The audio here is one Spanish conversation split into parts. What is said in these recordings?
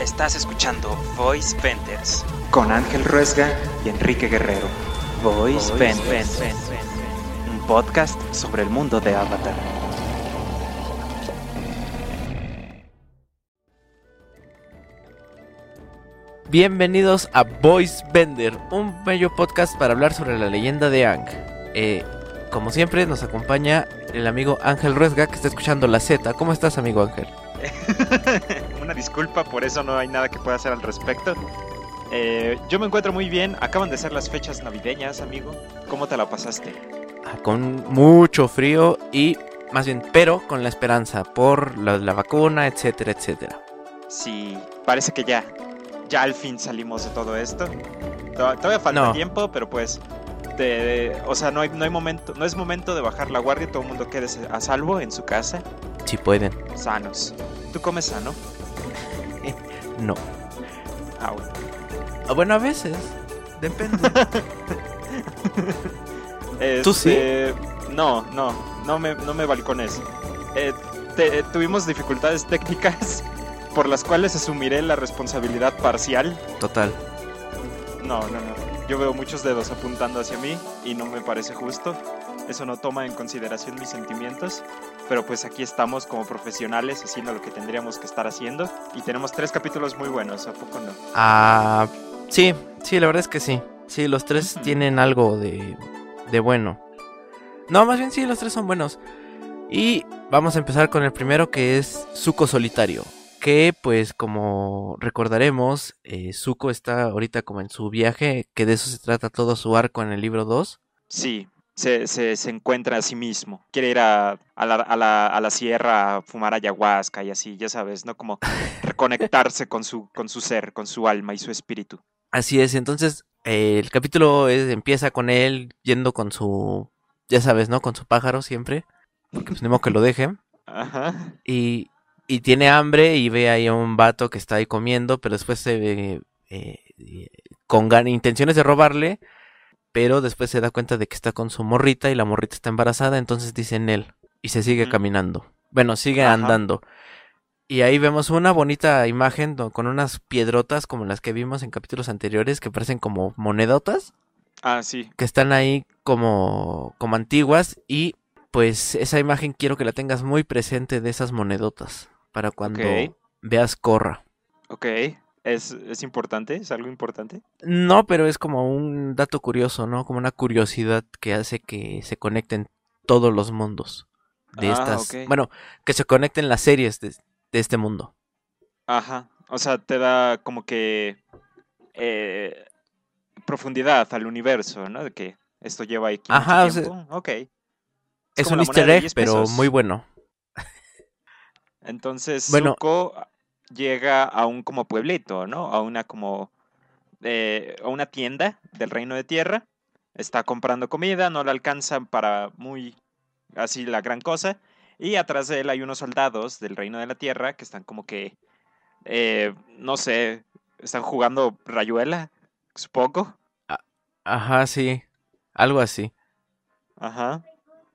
Estás escuchando Voice Vendors con Ángel Ruesga y Enrique Guerrero. Voice Vendors, un podcast sobre el mundo de Avatar. Bienvenidos a Voice Bender, un bello podcast para hablar sobre la leyenda de Ang. Eh, como siempre, nos acompaña el amigo Ángel Ruesga que está escuchando la Z. ¿Cómo estás, amigo Ángel? Una disculpa, por eso no hay nada que pueda hacer al respecto. Eh, yo me encuentro muy bien. Acaban de ser las fechas navideñas, amigo. ¿Cómo te la pasaste? Ah, con mucho frío y más bien, pero con la esperanza por la, la vacuna, etcétera, etcétera. Sí, parece que ya, ya al fin salimos de todo esto. To- Todavía falta No. tiempo, pero pues, de- o sea, no hay, no hay momento, no es momento de bajar la guardia. Todo el mundo quede a salvo en su casa, Si pueden. sanos. ¿Tú comes sano? No. Ah, bueno. Ah, Bueno, a veces. Depende. ¿Tú sí? Este, No, no, no me, no me balcones. Eh, te- tuvimos dificultades técnicas por las cuales asumiré la responsabilidad parcial. Total. No, no, no. Yo veo muchos dedos apuntando hacia mí y no me parece justo. Eso no toma en consideración mis sentimientos. Pero pues aquí estamos como profesionales haciendo lo que tendríamos que estar haciendo. Y tenemos tres capítulos muy buenos, ¿a poco no? Ah, sí, sí, la verdad es que sí. Sí, los tres tienen algo de, de bueno. No, más bien sí, los tres son buenos. Y vamos a empezar con el primero que es Zuko Solitario. Que pues como recordaremos, eh, Zuko está ahorita como en su viaje, que de eso se trata todo su arco en el libro 2. Sí, se, se, se encuentra a sí mismo. Quiere ir a, a la, a, la, a la sierra a fumar ayahuasca y así, ya sabes, ¿no? Como reconectarse con su, con su ser, con su alma y su espíritu. Así es, entonces eh, el capítulo es- empieza con él yendo con su, ya sabes, ¿no? Con su pájaro siempre. Porque pues que lo deje. Ajá. Y, y tiene hambre y ve ahí a un vato que está ahí comiendo, pero después se ve eh, con intenciones de robarle, pero después se da cuenta de que está con su morrita y la morrita está embarazada, entonces dice en él y se sigue caminando. Bueno, sigue Ajá. andando. Y ahí vemos una bonita imagen con unas piedrotas como las que vimos en capítulos anteriores que parecen como monedotas Ah, sí. que están ahí como, como antiguas y pues esa imagen quiero que la tengas muy presente de esas monedotas para cuando veas Corra. Ok. ¿Es, ¿Es importante? ¿Es algo importante? No, pero es como un dato curioso, ¿no? Como una curiosidad que hace que se conecten todos los mundos de Ah, estas, bueno, que se conecten las series de, de este mundo. Ajá. O sea, te da como que eh, profundidad al universo, ¿no? De que esto lleva aquí mucho Ajá, o sea, tiempo. ok. Es como un easter egg, 10 pero muy bueno. Entonces Bueno. Zuko llega a un como pueblito, ¿no? A una como eh, a una tienda del reino de tierra. Está comprando comida, no le alcanzan para muy así la gran cosa. Y atrás de él hay unos soldados del reino de la tierra que están como que eh, no sé, están jugando rayuela, supongo. Ajá, sí. Algo así. Ajá.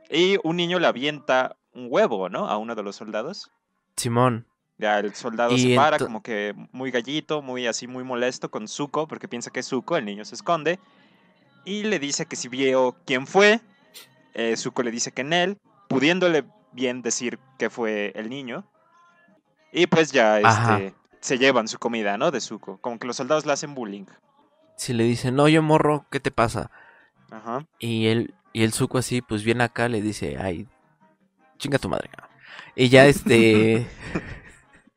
Y un niño le avienta un huevo, ¿no? A uno de los soldados. Simón. Ya el soldado Y se para como que muy gallito, muy así, muy molesto con Zuko, porque piensa que es Zuko, el niño se esconde. Y le dice que si vio quién fue, eh, Zuko le dice que en él, pudiéndole bien decir que fue el niño. Y pues ya este, se llevan su comida, ¿no? De Zuko. Como que los soldados le hacen bullying. Si le dicen, oye morro, ¿qué te pasa? Ajá. Y él, y el Zuko así, pues viene acá, le dice, ay, chinga tu madre. Y ya este...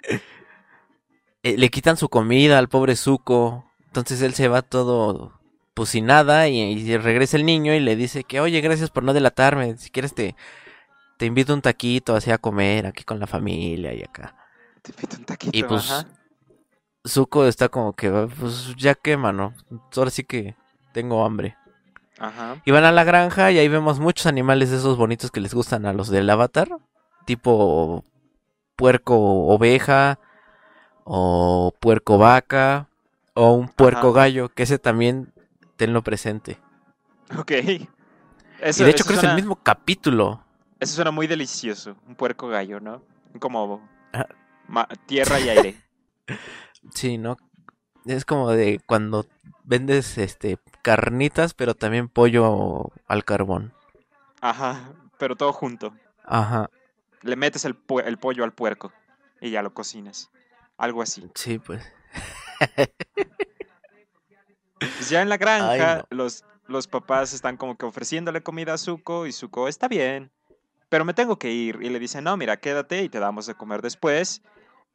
eh, le quitan su comida al pobre Zuko. Entonces él se va todo, pues sin nada, y, y regresa el niño y le dice que, oye, gracias por no delatarme. Si quieres te, te invito un taquito así a comer aquí con la familia y acá. Te pido un taquito. Y pues ajá. Zuko está como que, pues ya que, mano. Ahora sí que tengo hambre. Ajá. Y van a la granja y ahí vemos muchos animales de esos bonitos que les gustan a los del avatar. Tipo puerco oveja o puerco vaca o un puerco Ajá. gallo, que ese también tenlo presente. Ok. y Eso, de hecho creo que es el mismo capítulo. Eso suena muy delicioso. Un puerco gallo, ¿no? Como Ah. ma- tierra y aire. Sí, ¿no? Es como de cuando vendes este carnitas, pero también pollo al carbón. Ajá, pero todo junto. Ajá. Le metes el, el pollo al puerco y ya lo cocinas. Algo así. Sí, pues. Pues ya en la granja, Ay, no. los, los papás están como que ofreciéndole comida a Zuko y Zuko está bien, pero me tengo que ir. Y le dicen, no, mira, quédate y te damos de comer después.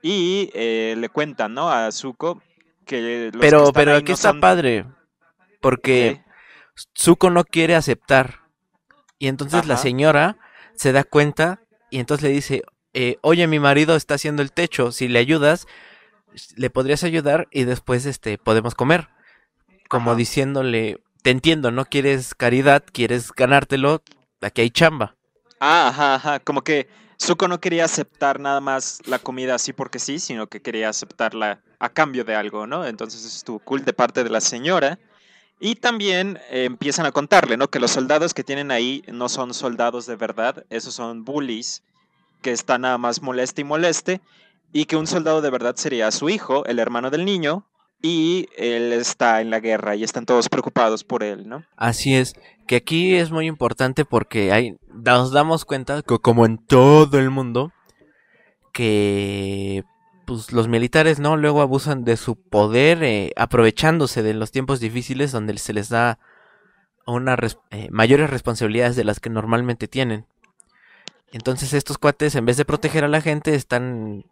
Y eh, le cuentan, ¿no? A Zuko que los que Pero, están pero ahí aquí no está son- padre. Porque ¿Qué? Zuko no quiere aceptar. Y entonces la señora se da cuenta y entonces le dice, eh, oye, mi marido está haciendo el techo, si le ayudas, le podrías ayudar y después este podemos comer. Como Ajá. diciéndole, te entiendo, no quieres caridad, quieres ganártelo, aquí hay chamba. Ah, ajá, ajá. Como que Zuko no quería aceptar nada más la comida así porque sí, sino que quería aceptarla a cambio de algo, ¿no? Entonces estuvo cool de parte de la señora. Y también eh, empiezan a contarle, ¿no? Que los soldados que tienen ahí no son soldados de verdad, esos son bullies que están nada más moleste y moleste. Y que un soldado de verdad sería su hijo, el hermano del niño, y él está en la guerra y están todos preocupados por él, ¿no? Así es, que aquí es muy importante porque hay, nos damos cuenta que como en todo el mundo, que pues los militares no luego abusan de su poder eh, aprovechándose de los tiempos difíciles donde se les da una eh, mayores responsabilidades de las que normalmente tienen. Entonces estos cuates en vez de proteger a la gente están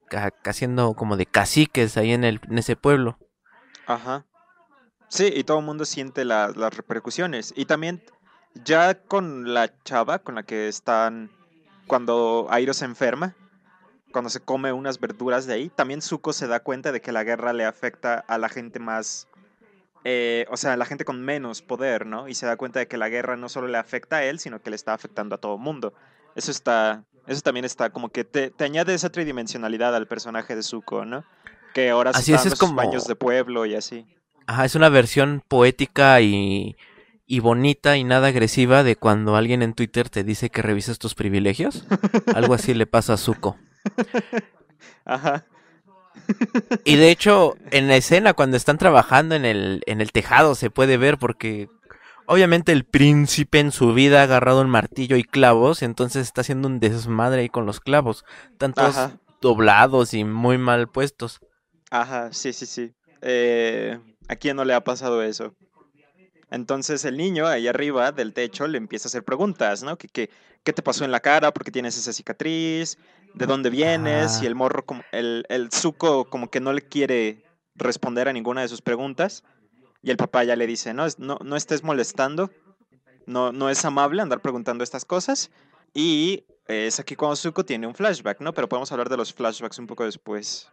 haciendo como de caciques ahí en el ese pueblo. Ajá. Sí, y todo el mundo siente la- las repercusiones. Y también, ya con la chava con la que están, cuando Airo se enferma, cuando se come unas verduras de ahí, también Zuko se da cuenta de que la guerra le afecta a la gente más, eh, o sea, a la gente con menos poder, ¿no? Y se da cuenta de que la guerra no solo le afecta a él, sino que le está afectando a todo el mundo. Eso está, eso también está como que te, te añade esa tridimensionalidad al personaje de Zuko, ¿no? Que ahora se Así está es, como- baños de pueblo y así. Ajá, es una versión poética y, y bonita y nada agresiva de cuando alguien en Twitter te dice que revises tus privilegios. Algo así le pasa a Zuko. Ajá. Y de hecho, en la escena, cuando están trabajando en el, en el tejado, se puede ver porque obviamente el príncipe en su vida ha agarrado un martillo y clavos, entonces está haciendo un desmadre ahí con los clavos. Están todos Ajá. doblados y muy mal puestos. Ajá, sí, sí, sí. Eh, ¿A quién no le ha pasado eso? Entonces el niño ahí arriba del techo le empieza a hacer preguntas, ¿no? ¿Qué, qué, qué te pasó en la cara? ¿Por qué tienes esa cicatriz? ¿De dónde vienes? Ah. Y el morro, como, el, el Zuko como que no le quiere responder a ninguna de sus preguntas. Y el papá ya le dice, no, no, no estés molestando. No, no es amable andar preguntando estas cosas. Y es aquí cuando Zuko tiene un flashback, ¿no? Pero podemos hablar de los flashbacks un poco después.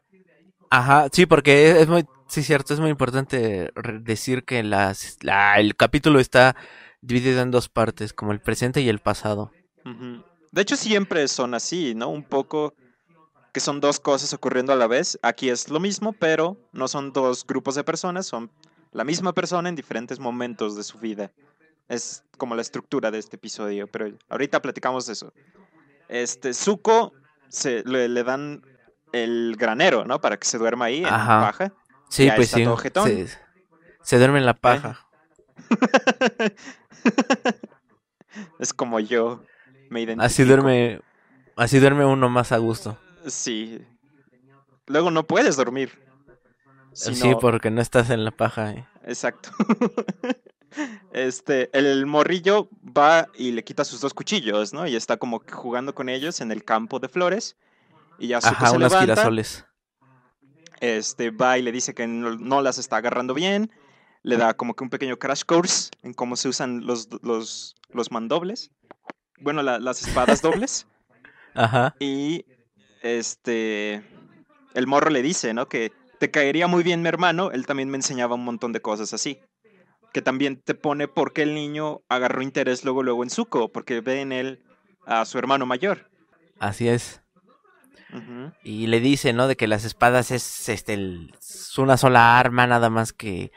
Ajá, sí, porque es muy, sí, cierto, es muy importante decir que las, la- el capítulo está dividido en dos partes, como el presente y el pasado. De hecho, siempre son así, ¿no? Un poco que son dos cosas ocurriendo a la vez. Aquí es lo mismo, pero no son dos grupos de personas, son la misma persona en diferentes momentos de su vida. Es como la estructura de este episodio, pero ahorita platicamos de eso. Este, Zuko se, le, le dan el granero, ¿no? Para que se duerma ahí en Ajá. paja. Sí, Ya pues está sí, todo jetón. se, se duerme en la paja. es como yo me identifico. Así duerme, así duerme uno más a gusto. Sí. Luego no puedes dormir. Si sí, no- porque no estás en la paja. eh. Exacto. Este, el morrillo va y le quita sus dos cuchillos, ¿no? Y está como jugando con ellos en el campo de flores. Y ya Zuko Ajá, se unos levanta, girasoles. Este, va y le dice que no, no las está agarrando bien. Le da como que un pequeño crash course en cómo se usan los, los, los mandobles. Bueno, la- las espadas dobles. Ajá. Y este el morro le dice, ¿no? Que te caería muy bien mi hermano, él también me enseñaba un montón de cosas así. Que también te pone por qué el niño agarró interés luego luego en Zuko, porque ve en él a su hermano mayor. Así es. Y le dice, ¿no? De que las espadas es este el- es una sola arma, nada más que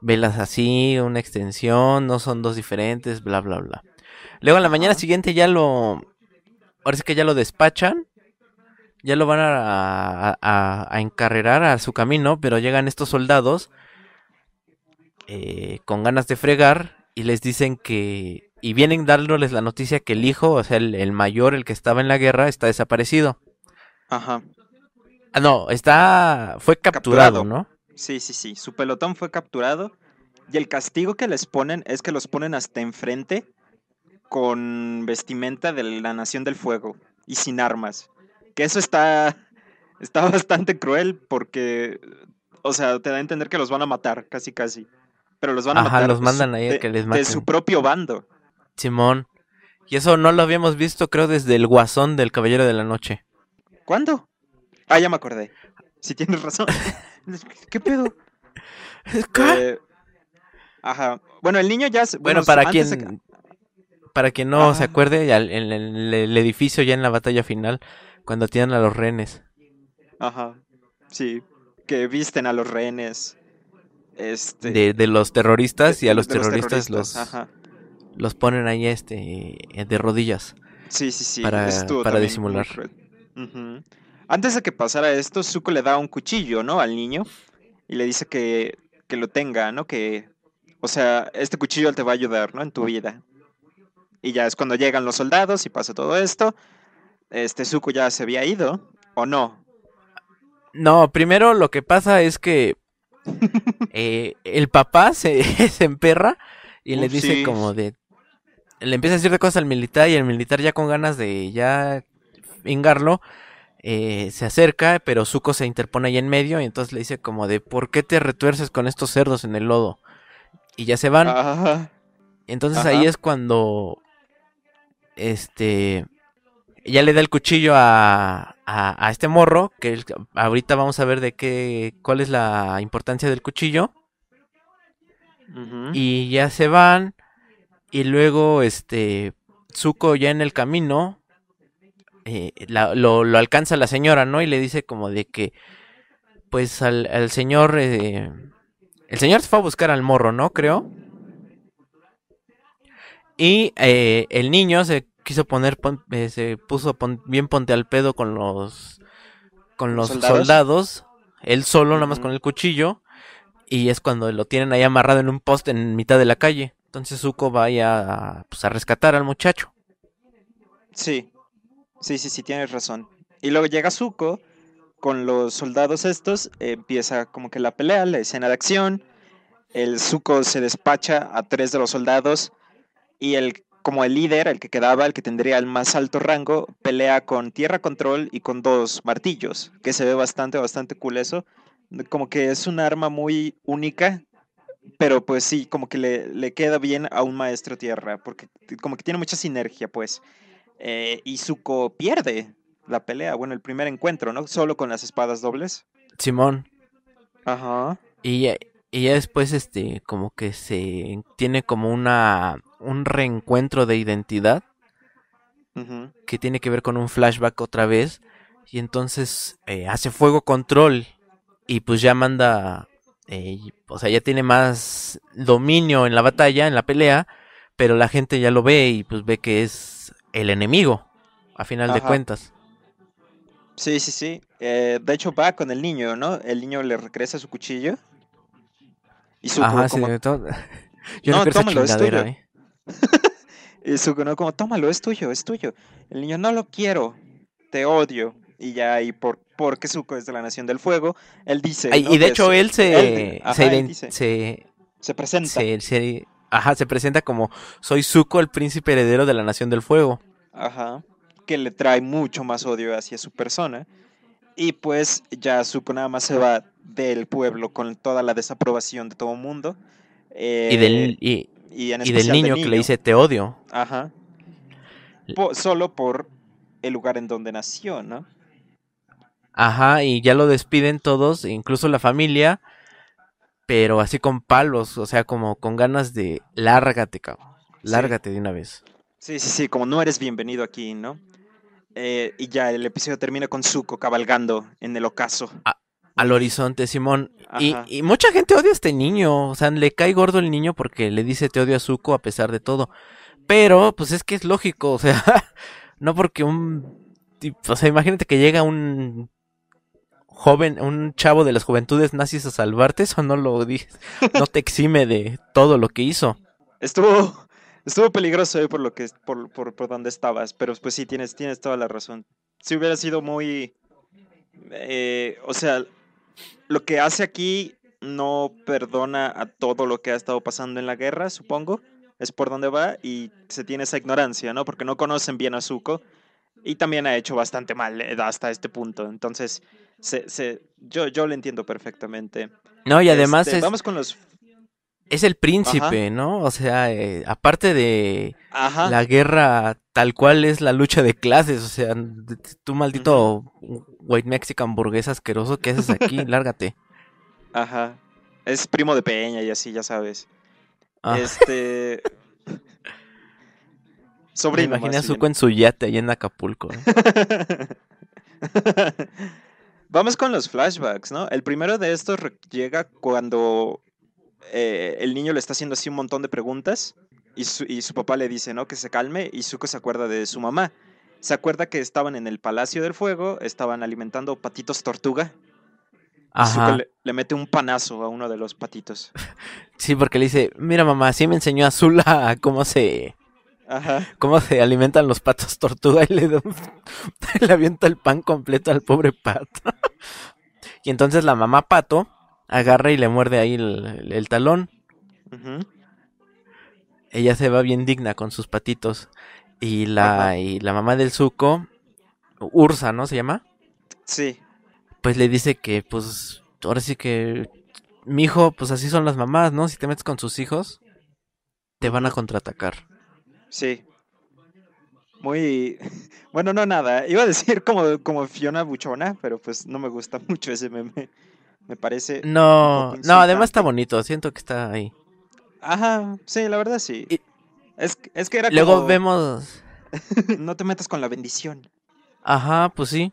velas así, una extensión, no son dos diferentes, bla bla bla. Luego en la mañana siguiente ya lo sí que ya lo despachan. ya lo van a, a, a encarrerar a su camino, pero llegan estos soldados eh, con ganas de fregar y les dicen que... Y vienen dándoles la noticia que el hijo, o sea, el, el mayor, el que estaba en la guerra, está desaparecido. Ajá. Ah, no, está... Fue capturado, Capturado. ¿no? Sí, sí, sí. Su pelotón fue capturado. Y el castigo que les ponen es que los ponen hasta enfrente con vestimenta de la Nación del Fuego y sin armas. Que eso está, está bastante cruel porque, o sea, te da a entender que los van a matar, casi, casi. Pero los van a Ajá, matar. los de mandan ahí de- que les De maten. su propio bando. Simón. Y eso no lo habíamos visto, creo, desde el guasón del Caballero de la Noche. ¿Cuándo? Ah, ya me acordé. Si tienes razón. ¿Qué pedo? Eh, ajá. Bueno, el niño ya. se- Bueno, su- para quien, que- para quien no se acuerde, ya en el, en el edificio, ya en la batalla final, cuando tienen a los rehenes. Ajá. Sí. Que visten a los rehenes. Este. De, de los terroristas y a los terroristas los, los ponen ahí este eh, de rodillas. Sí, sí, sí. para- para disimular. muy Antes de que pasara esto, Zuko le da un cuchillo, ¿no? Al niño. Y le dice que, que lo tenga, ¿no? Que. O sea, este cuchillo te va a ayudar, ¿no? En tu vida. Y ya es cuando llegan los soldados y pasa todo esto. Este Zuko ya se había ido, ¿o no? No, primero lo que pasa es que eh, el papá se, se emperra y le dice sí. como de... Le empieza a decir de cosas al militar y el militar ya con ganas de ya vingarlo, eh, se acerca, pero Zuko se interpone ahí en medio y entonces le dice como de ¿por qué te retuerces con estos cerdos en el lodo? Y ya se van. Ajá. Entonces Ajá. ahí es cuando este ya le da el cuchillo a, a, a este morro, que el- ahorita vamos a ver de qué cuál es la importancia del cuchillo y ya se van y luego este Zuko ya en el camino eh, la- lo, lo alcanza la señora, ¿no? Y le dice como de que pues al, al señor eh, el señor se fue a buscar al morro, ¿no? Creo. Y eh, el niño se quiso poner, pon- eh, se puso pon- bien ponte al pedo con los, con los ¿Soldados? soldados. Él solo, nada más con el cuchillo. Y es cuando lo tienen ahí amarrado en un poste en mitad de la calle. Entonces Zuko va a, pues, a rescatar al muchacho. Sí, sí, sí, sí, tienes razón. Y luego llega Zuko con los soldados estos, empieza como que la pelea, la escena de acción. El Zuko se despacha a tres de los soldados y el como el líder, el que quedaba, el que tendría el más alto rango, pelea con tierra control y con dos martillos, que se ve bastante, bastante cool eso. Como que es un arma muy única, pero pues sí, como que le, le queda bien a un maestro tierra, porque como que tiene mucha sinergia, pues. Eh, y Zuko pierde la pelea, bueno, el primer encuentro, ¿no? Solo con las espadas dobles. Simón. Ajá. Y ya, y ya después, este, como que se tiene como una, un reencuentro de identidad que tiene que ver con un flashback otra vez. Y entonces eh, hace fuego control y pues ya manda, eh, o sea, ya tiene más dominio en la batalla, en la pelea, pero la gente ya lo ve y pues ve que es el enemigo, a final de cuentas. Sí, sí, sí. Eh, de hecho, va con el niño, ¿no? El niño le regresa su cuchillo. Y Zuko Ajá, sí, como... de todo- Yo No, tómalo, es tuyo. eh. Y Zuko, ¿no? Como, tómalo, es tuyo, es tuyo. El niño, no lo quiero, te odio. Y ya ahí, por, porque Zuko es de la Nación del Fuego, él dice... Ay, ¿no? y de hecho es- él se, él, ajá, se, él dice, se, se presenta. se, se- ajá, se presenta como soy Zuko, el príncipe heredero de la Nación del Fuego. Ajá. Que le trae mucho más odio hacia su persona. Y pues ya Zuko nada más se va del pueblo con toda la desaprobación de todo el mundo. y del, eh, y, y en y del niño que le dice te odio. Ajá. Po- solo por el lugar en donde nació, ¿no? Ajá, y ya lo despiden todos, incluso la familia, pero así con palos, o sea, como con ganas de lárgate, cabrón. Sí. Lárgate de una vez. Sí, sí, sí, como no eres bienvenido aquí, ¿no? Eh, y ya el episodio termina con Zuko cabalgando en el ocaso. Al horizonte, Simón. Y, y mucha gente odia a este niño. O sea, le cae gordo el niño porque le dice te odio a Zuko a pesar de todo. Pero, pues es que es lógico. O sea, no porque un o sea, imagínate que llega un joven, un chavo de las juventudes nazis a salvarte, eso no lo no te exime de todo lo que hizo. Estuvo, estuvo peligroso eh, por lo que, por, por, por donde estabas, pero pues sí, tienes, tienes toda la razón. Si hubiera sido muy, eh, o sea, lo que hace aquí no perdona a todo lo que ha estado pasando en la guerra, supongo. Es por donde va y se tiene esa ignorancia, ¿no? Porque no conocen bien a Zuko y también ha hecho bastante mal eh, hasta este punto. Entonces, se, se, yo, yo lo entiendo perfectamente. No, y además Este, es, Vamos con los... es el príncipe, ¿no? O sea, eh, aparte de Ajá. la guerra tal cual es la lucha de clases, o sea, tú maldito white mexican burgués asqueroso, ¿qué haces aquí? Lárgate. Ajá. Es primo de Peña y así, ya sabes. Ah, Este... me Sobrino. imaginé a. Zuko en su yate ahí en Acapulco. ¿no? Vamos con los flashbacks, ¿no? El primero de estos llega cuando eh, el niño le está haciendo así un montón de preguntas y su, y su papá le dice, ¿no? Que se calme y Zuko se acuerda de su mamá. Se acuerda que estaban en el Palacio del Fuego, estaban alimentando patitos tortuga. Ajá. le, le mete un panazo a uno de los patitos. Sí, porque le dice, mira mamá, sí me enseñó a Zula cómo se, Ajá. cómo se alimentan los patos tortuga y le, le avienta el pan completo al pobre pato. y entonces la mamá pato agarra y le muerde ahí el, talón. ujú. Ella se va bien digna con sus patitos. Y la, Ajá. y la mamá del Zuko, Ursa, ¿no se llama? Sí. Pues le dice que, pues, ahora sí que, mi hijo, pues así son las mamás, ¿no? Si te metes con sus hijos, te van a contraatacar. Sí. Muy. Bueno, no nada. Iba a decir como, como Fiona Buchona, pero pues no me gusta mucho ese meme. Me parece. No, no, además está bonito, siento que está ahí. Ajá, sí, la verdad sí. Y- Es, que- es que era Luego como, vemos, no te metas con la bendición. ajá, pues sí.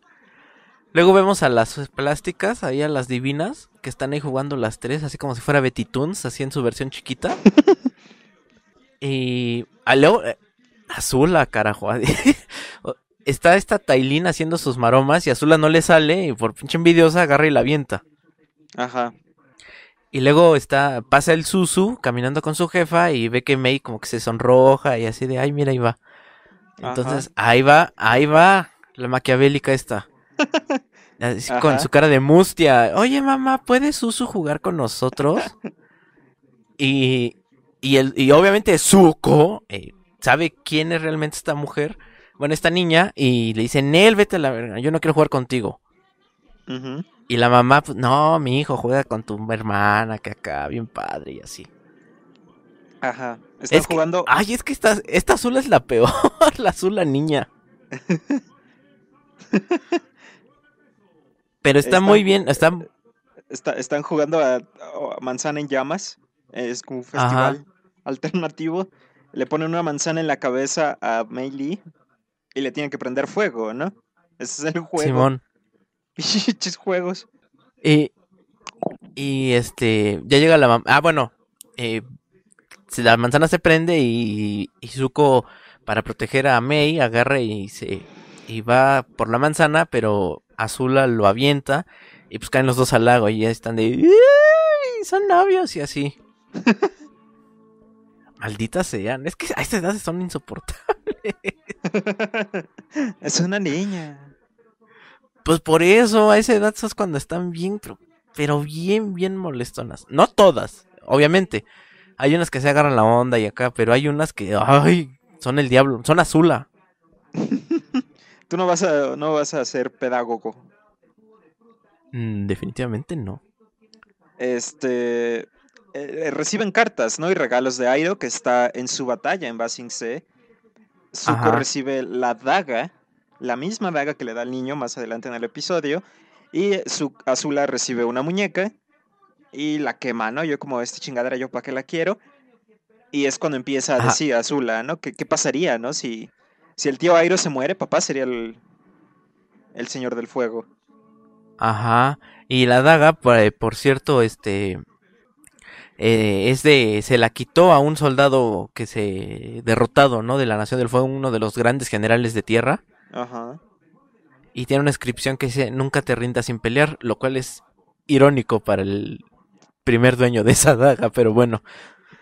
Luego vemos a las plásticas, ahí a las divinas, que están ahí jugando las tres, así como si fuera Betty Toons, así en su versión chiquita. Y a luego, eh, Azula, carajo. Está esta Tailín haciendo sus maromas y Azula no le sale y por pinche envidiosa agarra y la avienta. Ajá. Y luego está, pasa el Susu caminando con su jefa y ve que Mei como que se sonroja y así de, ay, mira, ahí va. Entonces, ahí va, ahí va la maquiavélica esta. Así, con su cara de mustia. Oye, mamá, ¿puede Susu jugar con nosotros? y, y, el, y obviamente Zuko eh, sabe quién es realmente esta mujer. Bueno, esta niña. Y le dice, Nel, vete a la verga. Yo no quiero jugar contigo. Y la mamá, pues, no, mi hijo, juega con tu hermana, que acá, bien padre y así. Ajá. Están Es que- jugando. Ay, es que esta, esta azul es la peor, la azul la niña. Pero está Está- muy bien, está... está- están jugando a, a Manzana en Llamas. Es como un Ajá. Alternativo. Le ponen una manzana en la cabeza a Mei Lee y le tienen que prender fuego, ¿no? Ese es el juego. Simón. Pinches juegos. Y, y este, ya llega la mamá. Ah, bueno, eh, la manzana se prende y, y Zuko, para proteger a Mei, agarra y se y va por la manzana, pero Azula lo avienta y pues caen los dos al lago y ya están de "Ay, son novios y así. Malditas sean, es que a esta edad son insoportables. es una niña. Pues por eso, a esa edad es cuando están bien, pero, pero bien, bien molestonas. No todas, obviamente. Hay unas que se agarran la onda y acá, pero hay unas que, ay, son el diablo, son azula. Tú no vas a, no vas a ser pedagogo. Mm, definitivamente no. Este. Eh, reciben cartas, ¿no? Y regalos de Airo que está en su batalla en Basing C. Zuko Ajá. recibe la daga, la misma daga que le da al niño más adelante en el episodio. Y su, Azula recibe una muñeca y la quema, ¿no? Yo como esta chingadera, yo para qué la quiero. Y es cuando empieza a Ajá. decir Azula, ¿no? ¿Qué, qué pasaría, ¿no? Si, si el tío Airo se muere, papá sería el, el señor del fuego. Ajá. Y la daga, por, por cierto, este, eh, es de, se la quitó a un soldado que se derrotado, ¿no? De la Nación del Fuego, uno de los grandes generales de tierra. Ajá. y tiene una inscripción que dice nunca te rindas sin pelear, lo cual es irónico para el primer dueño de esa daga, pero bueno.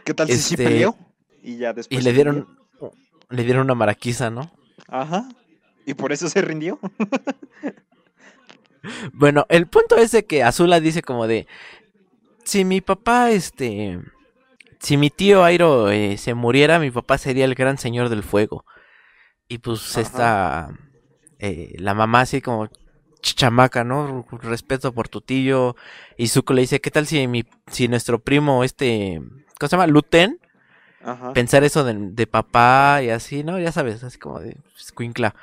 ¿Qué tal si sí Este, peleó? Y ya después. Y le dieron le dieron una maraquiza, ¿no? Ajá. ¿Y por eso se rindió? Bueno, el punto es de que Azula dice como de si mi papá este si mi tío Airo eh, se muriera, mi papá sería el gran señor del fuego. Y pues Ajá. esta eh, la mamá así como "Ch- chamaca, ¿no? Respeto por tu tío. Y Zuko le dice, ¿qué tal si mi si nuestro primo este ¿cómo se llama? Luten Ajá. pensar eso de, de papá y así, ¿no? Ya sabes, así como de escuincla.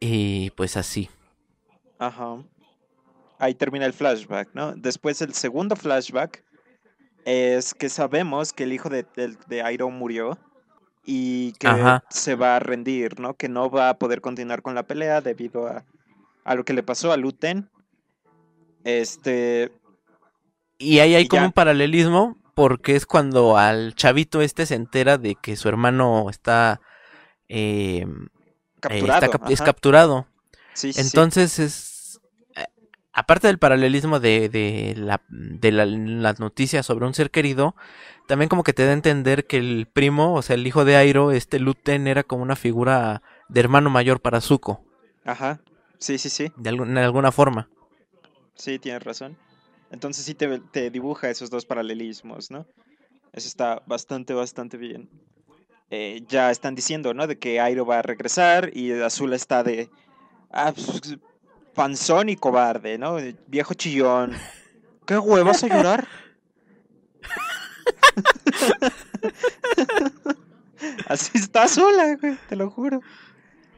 Y pues así. Ajá. Ahí termina el flashback, ¿no? Después el segundo flashback es que sabemos que el hijo de, de, de Airo murió y que Ajá. se va a rendir, ¿no? Que no va a poder continuar con la pelea debido a, a lo que le pasó a Luten. Este, Y ahí hay Y como ya. un paralelismo porque es cuando al chavito este se entera de que su hermano está, eh, eh, capturado. está es capturado. Sí, sí, sí. Entonces es, aparte del paralelismo de, de, la, de la- las noticias sobre un ser querido, también como que te da a entender que el primo, o sea, el hijo de Airo, este Luten, era como una figura de hermano mayor para Zuko, Ajá. Sí, sí, sí. de, algún- de alguna forma. Sí, tienes razón. Entonces sí te, te dibuja esos dos paralelismos, ¿no? Eso está bastante, bastante bien. Eh, ya están diciendo, ¿no? De que Airo va a regresar y Azul está de... Ah, pues, panzón y cobarde, ¿no? Viejo chillón. ¿Qué güey, vas a llorar? Así está sola, güey, te lo juro.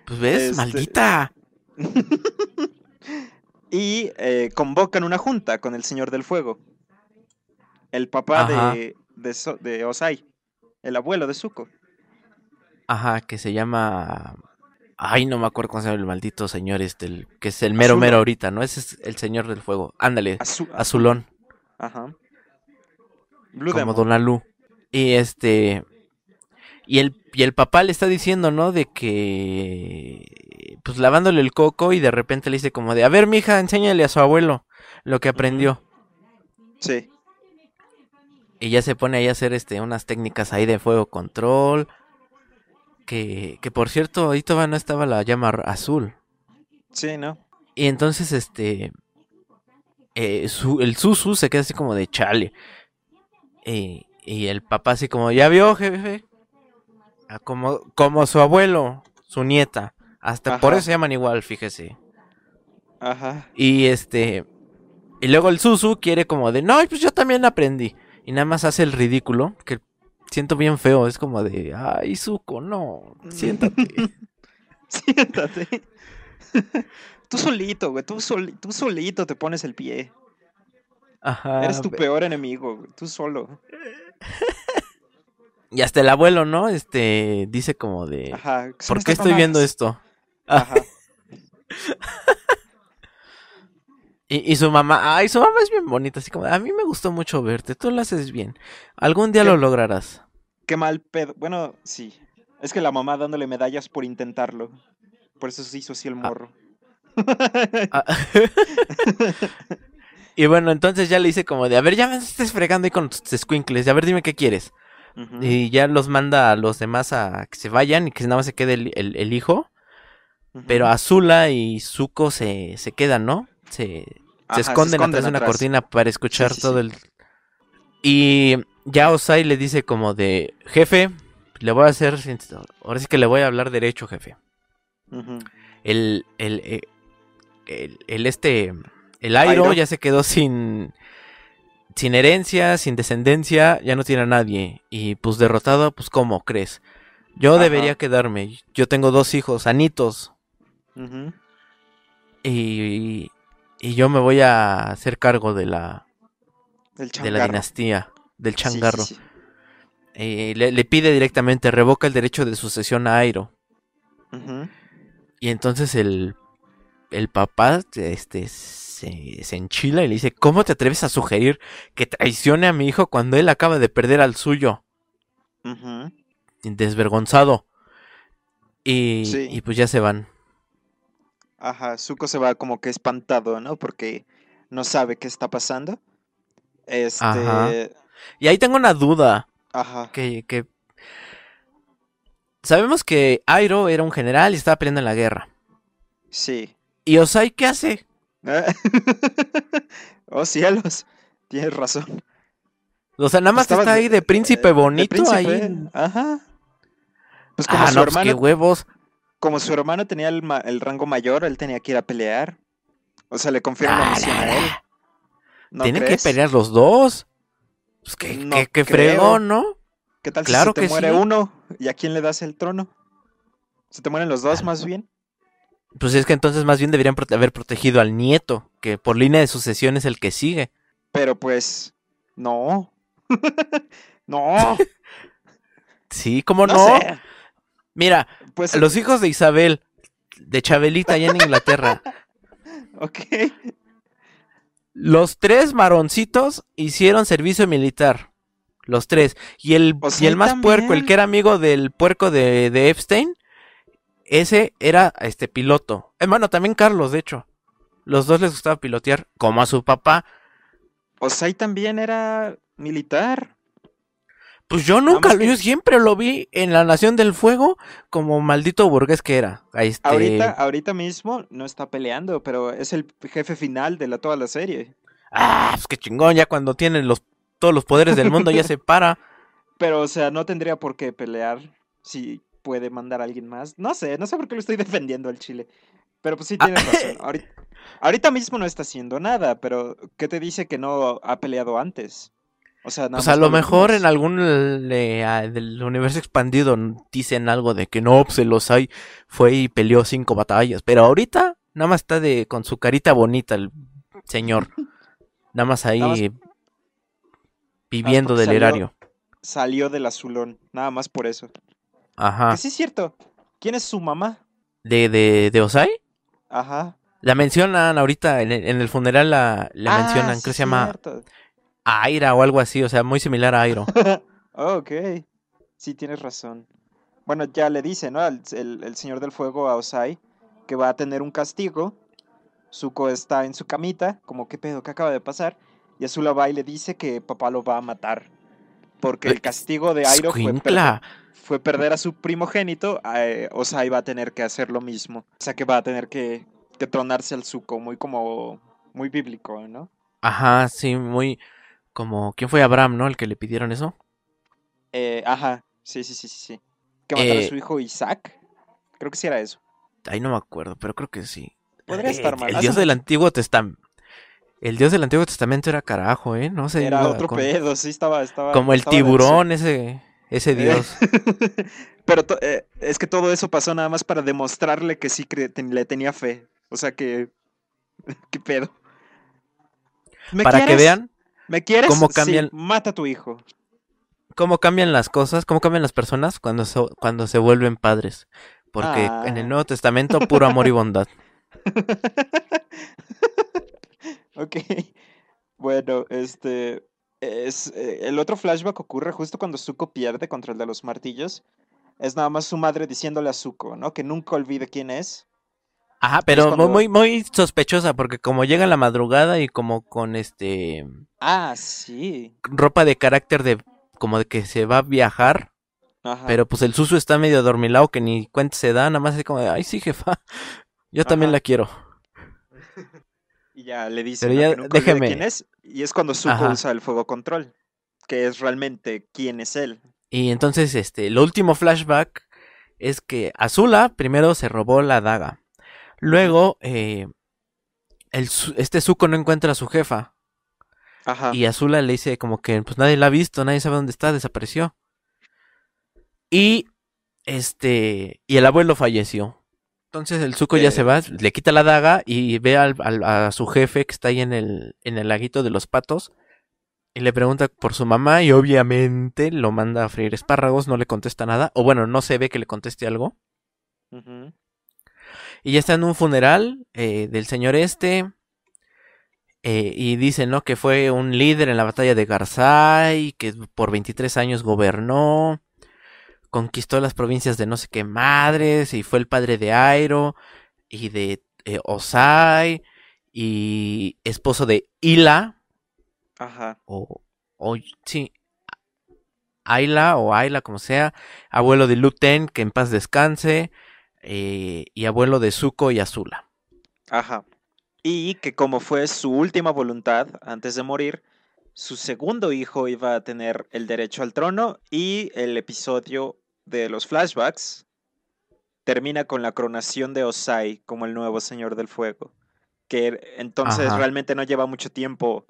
Pues ves, Este- maldita. y eh, convocan una junta con el Señor del Fuego. El papá de, de, So- de Osai, el abuelo de Zuko. Ajá, que se llama. Ay, no me acuerdo cómo se llama el maldito señor este, el- que es el mero Azulón. mero ahorita, ¿no? Ese es el señor del fuego. Ándale, Azu- azulón, Ajá. Blue como. Donalu. Y este. Y el, y el papá le está diciendo, ¿no? De que. Pues lavándole el coco y de repente le dice como de: A ver, mija, enséñale a su abuelo lo que aprendió. Sí. Y ya se pone ahí a hacer este, unas técnicas ahí de fuego control. Que, que por cierto, ahí todavía no estaba la llama azul. Sí, ¿no? Y entonces, este. eh, su- el Susu se queda así como de chale. Eh, y el papá así como, ¿ya vio, jefe? Ah, como, como su abuelo, su nieta. Hasta por eso se llaman igual, fíjese. Ajá. Y este. Y luego el Susu quiere como de, no, pues yo también aprendí. Y nada más hace el ridículo, que siento bien feo. Es como de, ay, Zuko, no, siéntate. Siéntate. tú solito, güey. Tú, soli- tú solito te pones el pie. Ajá. Eres tu peor enemigo, güey. Tú solo. Y hasta el abuelo, ¿no? Este, dice como de, Ajá. ¿por qué estoy viendo esto? Ajá. Y, y su mamá, ay, su mamá es bien bonita, así como, a mí me gustó mucho verte, tú lo haces bien. Algún día ¿Qué? lo lograrás. Qué mal pedo. Bueno, sí. Es que la mamá dándole medallas por intentarlo. Por eso se hizo así el morro. Ah. y bueno, entonces ya le dice como de, a ver, ya me estés fregando ahí con tus squinkles, a ver, dime qué quieres. Y ya los manda a los demás a que se vayan y que nada más se quede el, el- el hijo. Pero Azula y Zuko se, se quedan, ¿no? Se, Ajá, se esconden atrás de una atrás. cortina para escuchar sí, todo el... Y ya Osai le dice como de, jefe, le voy a hacer... Ahora sí que le voy a hablar derecho, jefe. El, el, eh, el, el este... El Airo, Airo. ya se quedó sin... Sin herencia, sin descendencia, ya no tiene a nadie. Y pues derrotado, pues ¿cómo crees? Yo Ajá. debería quedarme. Yo tengo dos hijos, anitos. Y, y yo me voy a hacer cargo de la, de la dinastía, del Sí, sí, changarro. sí. Eh, le, le pide directamente, revoca el derecho de sucesión a Airo. Y entonces el, el papá este, se, se enchila y le dice, ¿cómo te atreves a sugerir que traicione a mi hijo cuando él acaba de perder al suyo? Desvergonzado. Y, y pues ya se van. Ajá, Zuko se va como que espantado, ¿no? Porque no sabe qué está pasando. Este. Ajá. Y ahí tengo una duda. Ajá. Que, que... Sabemos que Airo era un general y estaba peleando en la guerra. Sí. ¿Y Osai qué hace? oh cielos, tienes razón. O sea, nada más Estaba está ahí de príncipe de bonito príncipe, ahí. Ajá. Pues como Ah, su no, pues qué hermano, huevos. Como su hermano tenía el, ma- el rango mayor, él tenía que ir a pelear. O sea, le confirman la Ah, misión a él. la. ¿No Tienen crees? que pelear los dos. Pues qué, No qué, qué creo. fregón, ¿no? ¿Qué tal Claro si se te muere sí. uno? ¿Y a quién le das el trono? ¿Se te mueren los dos más bien? Pues es que entonces más bien deberían prote- haber protegido al nieto, que por línea de sucesión es el que sigue. Pero pues, no. no. Sí, ¿cómo no? no sé. Mira, Pues, los hijos de Isabel, de Chabelita allá en Inglaterra, ok. los tres maroncitos hicieron servicio militar. Los tres. Y el, y el más también. puerco, el que era amigo del puerco de, de Epstein, ese era este piloto. Hermano, también Carlos, de hecho. Los dos les gustaba pilotear, como a su papá. Osai también era militar. Pues yo nunca, lo- yo siempre lo vi en la Nación del Fuego como maldito burgués que era. Ahí Este... Ahorita, ahorita mismo no está peleando, pero es el jefe final de la, toda la serie. Ah, pues qué chingón, ya cuando tiene los, todos los poderes del mundo ya se para. Pero, o sea, no tendría por qué pelear si puede mandar a alguien más. No sé, no sé por qué lo estoy defendiendo al Chile. Pero pues sí Ah. tienes razón. Ahorita, ahorita mismo no está haciendo nada, pero ¿qué te dice que no ha peleado antes? O sea, nada Pues a lo mejor en algún del universo expandido dicen algo de que no, pues el Osai fue y peleó cinco batallas. Pero ahorita nada más está de con su carita bonita el señor. Nada más ahí Nada más- eh, viviendo del salió- erario. Salió del azulón, nada más por eso. Ajá. Que sí es cierto. ¿Quién es su mamá? ¿De, de, de Osai? Ajá. La mencionan ahorita en el, en el funeral la, la Ah, mencionan, creo que se llama. Aira o algo así, o sea, muy similar a Airo. Oh, ok. Sí, tienes razón. Bueno, ya le dice, ¿no? El, el- el Señor del Fuego a Osai que va a tener un castigo. Zuko está en su camita, como, ¿qué pedo? ¿Qué acaba de pasar? Y Azula va y le dice que papá lo va a matar. Porque el castigo de Airo fue, Escuincla. perder, fue perder a su primogénito. eh, Osai va a tener que hacer lo mismo. O sea que va a tener que, que tronarse al Zuko, muy como... Muy bíblico, ¿no? Ajá, sí, muy como ¿quién fue Abraham, no? El que le pidieron eso. Eh, ajá, sí, sí, sí, sí, sí. Que matara Eh, a su hijo Isaac. Creo que sí era eso. Ahí no me acuerdo, pero creo que sí. Podría Eh, estar mal. El Dios del Antiguo Testamento. El Dios del Antiguo Testamento era carajo, ¿eh? No sé. Era otro con- pedo, sí estaba, estaba. Como el estaba tiburón, ese, ese Eh, Dios. Pero eh, es que todo eso pasó nada más para demostrarle que sí ten- le tenía fe. O sea que. ¿Qué pedo? ¿Me Para que vean ¿Me quieres? cómo Sí, cambian- mata a tu hijo. cómo cambian las cosas, cómo cambian las personas cuando se, cuando se vuelven padres. Porque en Ah. el Nuevo Testamento, puro amor y bondad. ok. Bueno, este. Es, eh, el otro flashback ocurre justo cuando Zuko pierde contra el de los martillos. Es nada más su madre diciéndole a Zuko, ¿no? Que nunca olvide quién es. Ajá, pero cuando- muy, muy sospechosa, porque como llega en la madrugada y como con este Ah, sí. ropa de carácter de como de que se va a viajar, Ajá. pero pues el suso está medio adormilado que ni cuenta se da, nada más así como de, ay sí jefa, yo también Ajá. la quiero. Y ya le dice Pero ya, déjeme. quién es. Y es cuando Zuko Ajá. usa el fuego control. Que es realmente quién es él. Y entonces este, el último flashback es que Azula primero se robó la daga. Luego, eh, el, este Zuko no encuentra a su jefa. Ajá. Y Azula le dice como que pues nadie la ha visto, nadie sabe dónde está, desapareció. Y este y el abuelo falleció. Entonces el Zuko ya Eh. se va, le quita la daga y ve al- al- a su jefe que está ahí en el, en el laguito de los patos. Y le pregunta por su mamá y obviamente lo manda a freír espárragos, no le contesta nada. O bueno, no se ve que le conteste algo. Ujú. Y ya está en un funeral eh, del señor este. eh, y dice, ¿no? Que fue un líder en la batalla de Garzai, que por 23 años gobernó, conquistó las provincias de no sé qué madres, y fue el padre de Airo, y de eh, Osai y esposo de Ila. Ajá. O, o sí, Ayla o Ayla, como sea. Abuelo de Luten, que en paz descanse. Eh, y abuelo de Zuko y Azula. Ajá. Y que como fue su última voluntad antes de morir, su segundo hijo iba a tener el derecho al trono y el episodio de los flashbacks termina con la coronación de Osai como el nuevo Señor del Fuego. Que entonces Ajá. realmente no lleva mucho tiempo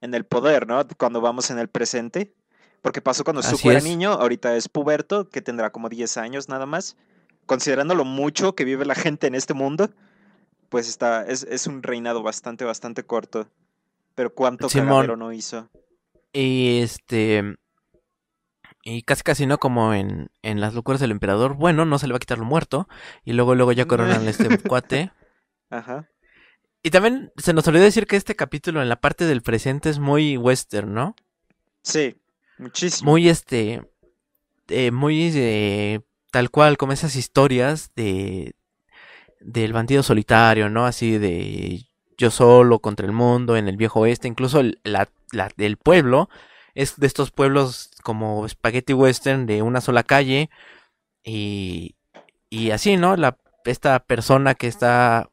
en el poder, ¿no? Cuando vamos en el presente. Porque pasó cuando Zuko era niño, ahorita es puberto, que tendrá como 10 años nada más. Considerando lo mucho que vive la gente en este mundo, pues está, es, es un reinado bastante, bastante corto. Pero cuánto cagadero no hizo. Y este. Y casi casi no como en, en las locuras del emperador. Bueno, no se le va a quitar lo muerto. Y luego, luego ya coronan a este cuate. Ajá. Y también se nos olvidó decir que este capítulo en la parte del presente es muy western, ¿no? Sí, muchísimo. Muy este. eh, muy eh, tal cual, como esas historias de. del bandido solitario, ¿no? Así de yo solo contra el mundo en el viejo oeste. Incluso el, la, el pueblo es de estos pueblos como spaghetti western de una sola calle. Y, y así, ¿no? La, esta persona que está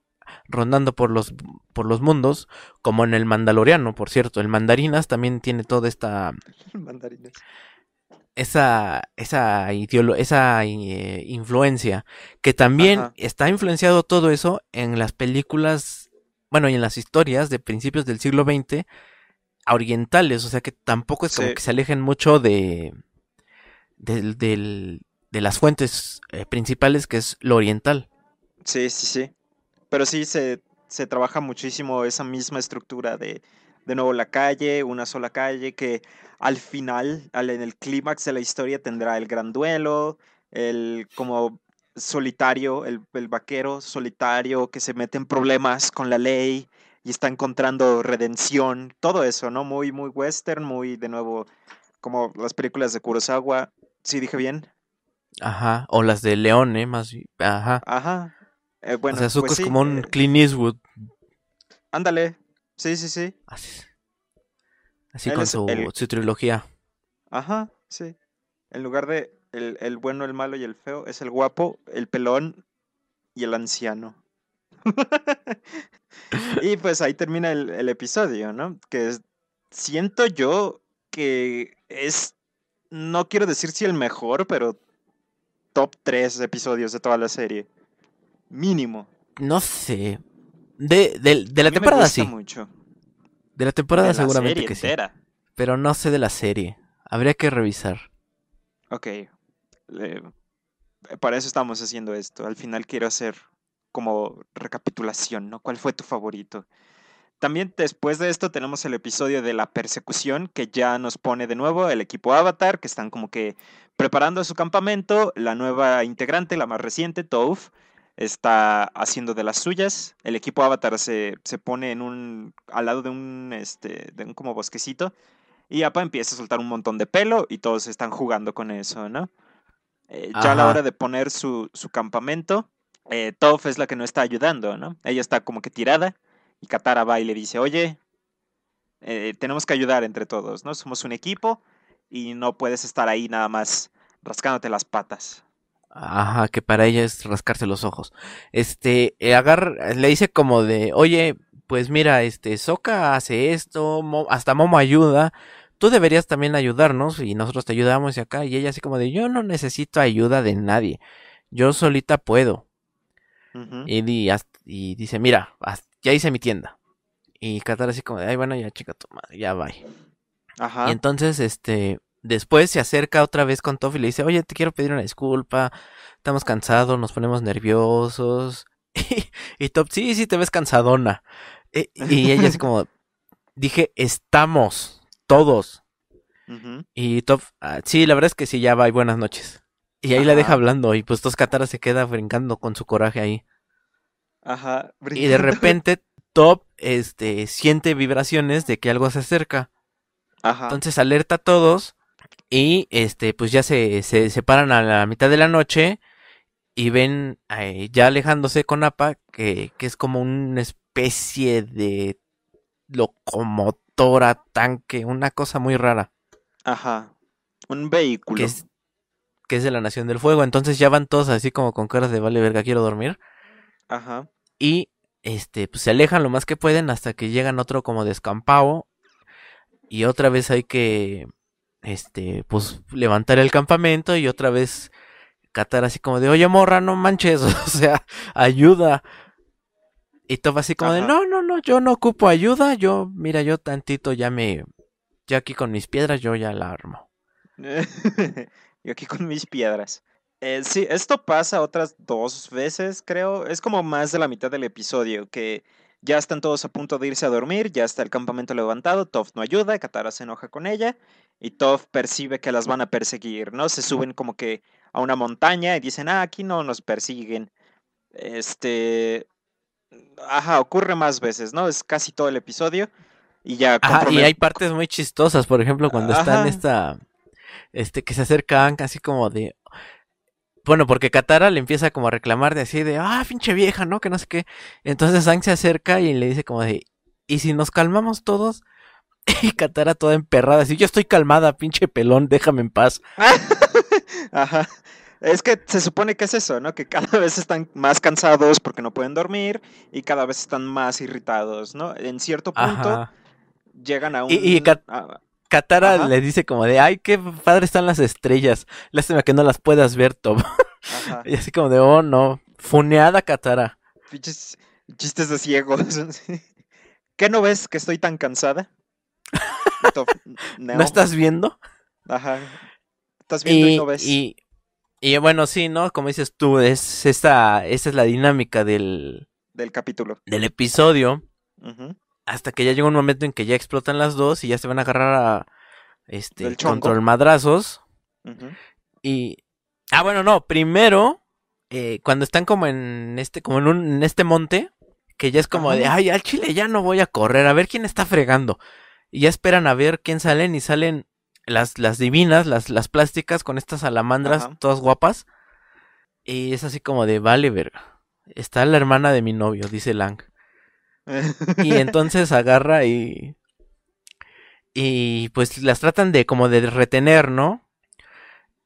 rondando por los, por los mundos, como en el Mandaloriano, por cierto. El Mandarinas también tiene toda esta Mandarines. Esa esa ideolo- esa eh, influencia que también Ajá. está influenciado todo eso en las películas bueno y en las historias de principios del siglo XX orientales o sea que tampoco es como Sí. que se alejen mucho de del, del- de las fuentes eh, principales que es lo oriental Sí, sí, sí. Pero sí se, se trabaja muchísimo esa misma estructura de, de nuevo la calle, una sola calle, que al final, al, en el clímax de la historia tendrá el gran duelo, el como solitario, el, el vaquero solitario que se mete en problemas con la ley y está encontrando redención, todo eso, ¿no? Muy, muy western, muy de nuevo como las películas de Kurosawa. ¿Sí dije bien? ajá o las de Leone más bi- ajá Ajá. Eh, bueno, o sea Zuko pues es sí, como un eh, Clint Eastwood Ándale. Sí, sí, sí. así, con su, el- su trilogía Ajá, sí. En lugar de el, el bueno, el malo y el feo, es el guapo, el pelón y el anciano. y pues ahí termina el, el episodio, ¿no? Que es- siento yo que es, no quiero decir si el mejor, pero top 3 episodios de toda la serie. Mínimo. No sé. De, de, de la temporada sí. mucho. De la temporada De la seguramente que sí. Pero no sé de la serie. Habría que revisar. Ok. le- para eso estamos haciendo esto. Al final quiero hacer como recapitulación, ¿no? ¿Cuál fue tu favorito? También después de esto tenemos el episodio de la persecución que ya nos pone de nuevo el equipo Avatar, que están como que preparando su campamento. La nueva integrante, la más reciente, Toph, está haciendo de las suyas. El equipo Avatar se, se pone en un, al lado de un, este, de un como bosquecito. Y Appa empieza a soltar un montón de pelo y todos están jugando con eso, ¿no? Eh, ya a la hora de poner su, su campamento, eh, Toph es la que no está ayudando, ¿no? Ella está como que tirada y Katara va y le dice, oye, eh, tenemos que ayudar entre todos, ¿no? Somos un equipo y no puedes estar ahí nada más rascándote las patas. Ajá, que para ella es rascarse los ojos. Este, eh, agarra, le dice como de, oye, pues mira, este, Soka hace esto, Mo- hasta Momo ayuda, tú deberías también ayudarnos y nosotros te ayudamos y acá, y ella así como de, yo no necesito ayuda de nadie, yo solita puedo. Y, di- y dice, mira, ya hice mi tienda. Y Katara así como de, ay, bueno, ya chica tu madre, ya va. Ajá. Y entonces, este, después se acerca otra vez con Toph y le dice, oye, te quiero pedir una disculpa, estamos cansados, nos ponemos nerviosos. Y, Toph, sí, sí, te ves cansadona. E- Y, ella así como, dije, estamos, todos. Y Toph, "Ah, sí, la verdad es que sí, ya va, y buenas noches. Y ahí la deja hablando, y pues Tos Katara se queda brincando con su coraje ahí. Ajá. Y de repente, Top, este, siente vibraciones de que algo se acerca. Ajá. Entonces alerta a todos y este pues ya se, se separan a la mitad de la noche y ven eh, ya alejándose con Appa que, que es como una especie de locomotora, tanque, una cosa muy rara. Ajá. Un vehículo. Que es, que es de la Nación del Fuego. Entonces ya van todos así como con caras de vale verga, quiero dormir. Ajá. Y este, pues se alejan lo más que pueden hasta que llegan otro como descampado. Y otra vez hay que, este, pues levantar el campamento y otra vez catar así como de, oye morra, no manches, o sea, ayuda. Y todo así como de, no, no, no, yo no ocupo ayuda, yo, mira, yo tantito ya me, ya aquí con mis piedras yo ya la armo. Yo aquí con mis piedras. Eh, sí, esto pasa otras dos veces, creo. Es como más de la mitad del episodio, que ya están todos a punto de irse a dormir, ya está el campamento levantado, Toph no ayuda, Katara se enoja con ella, y Toph percibe que las van a perseguir, ¿no? Se suben como que a una montaña y dicen, ah, aquí no nos persiguen. Este... Ajá, ocurre más veces, ¿no? Es casi todo el episodio. Y ya Ajá, y hay partes muy chistosas, por ejemplo, cuando está en Ajá. esta, este, que se acercan casi como de, bueno, porque Katara le empieza como a reclamar de así de, ah, pinche vieja, ¿no? Que no sé qué. Entonces Aang se acerca y le dice como de, ¿y si nos calmamos todos? Y Katara toda emperrada, así, yo estoy calmada, pinche pelón, déjame en paz. Ajá. Es que se supone que es eso, ¿no? Que cada vez están más cansados porque no pueden dormir y cada vez están más irritados, ¿no? En cierto punto Ajá. llegan a un... Y- y Kat- a- Katara Ajá. le dice como de, ay, qué padre están las estrellas. Lástima que no las puedas ver, Tom. ajá. y así como de, oh, no. Funeada Katara. Pinches chistes de ciegos. ¿Qué no ves que estoy tan cansada? No. ¿No estás viendo? Ajá. Estás viendo y, Y, no ves. y, y bueno, sí, ¿no? Como dices tú, es esta, esa es la dinámica del, Del capítulo. del episodio. Ujú. Hasta que ya llega un momento en que ya explotan las dos y ya se van a agarrar a este control madrazos. Y. Ah, bueno, no. Primero, eh, cuando están como en este, como en un, en este monte, que ya es como Ajá. de, ay, al chile ya no voy a correr, a ver quién está fregando. Y ya esperan a ver quién salen y salen las, las divinas, las, las plásticas con estas salamandras Ajá. todas guapas. Y es así como de, vale, verga. Está la hermana de mi novio, dice Lang. Y entonces agarra y. Y pues las tratan de como de retener, ¿no?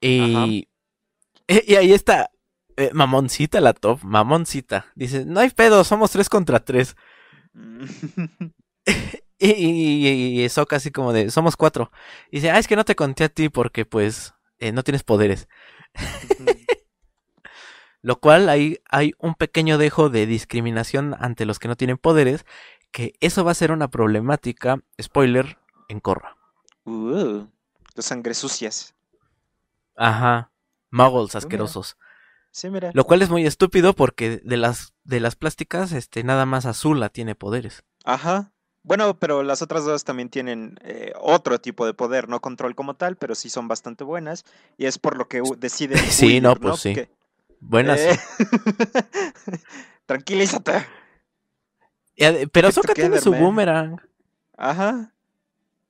Y. Y ahí está. eh, mamoncita la top, mamoncita. Dice, no hay pedo, somos tres contra tres. Y, y, y, y así como de, somos cuatro. Y dice, ah, es que no te conté a ti porque pues eh, no tienes poderes. Lo cual ahí hay un pequeño dejo de discriminación ante los que no tienen poderes, que eso va a ser una problemática, spoiler, en Korra. Uh, los sangre sucias. Ajá. Muggles asquerosos. Sí, mira. Lo cual es muy estúpido porque de las de las plásticas, este, nada más Azula tiene poderes. Ajá. Bueno, pero las otras dos también tienen eh, otro tipo de poder, no control como tal, pero sí son bastante buenas. Y es por lo que deciden. Sí, huir, no, pues sí. Porque, Buenas. eh, Tranquilízate. Pero Get Sokka tiene su boomerang. Ajá.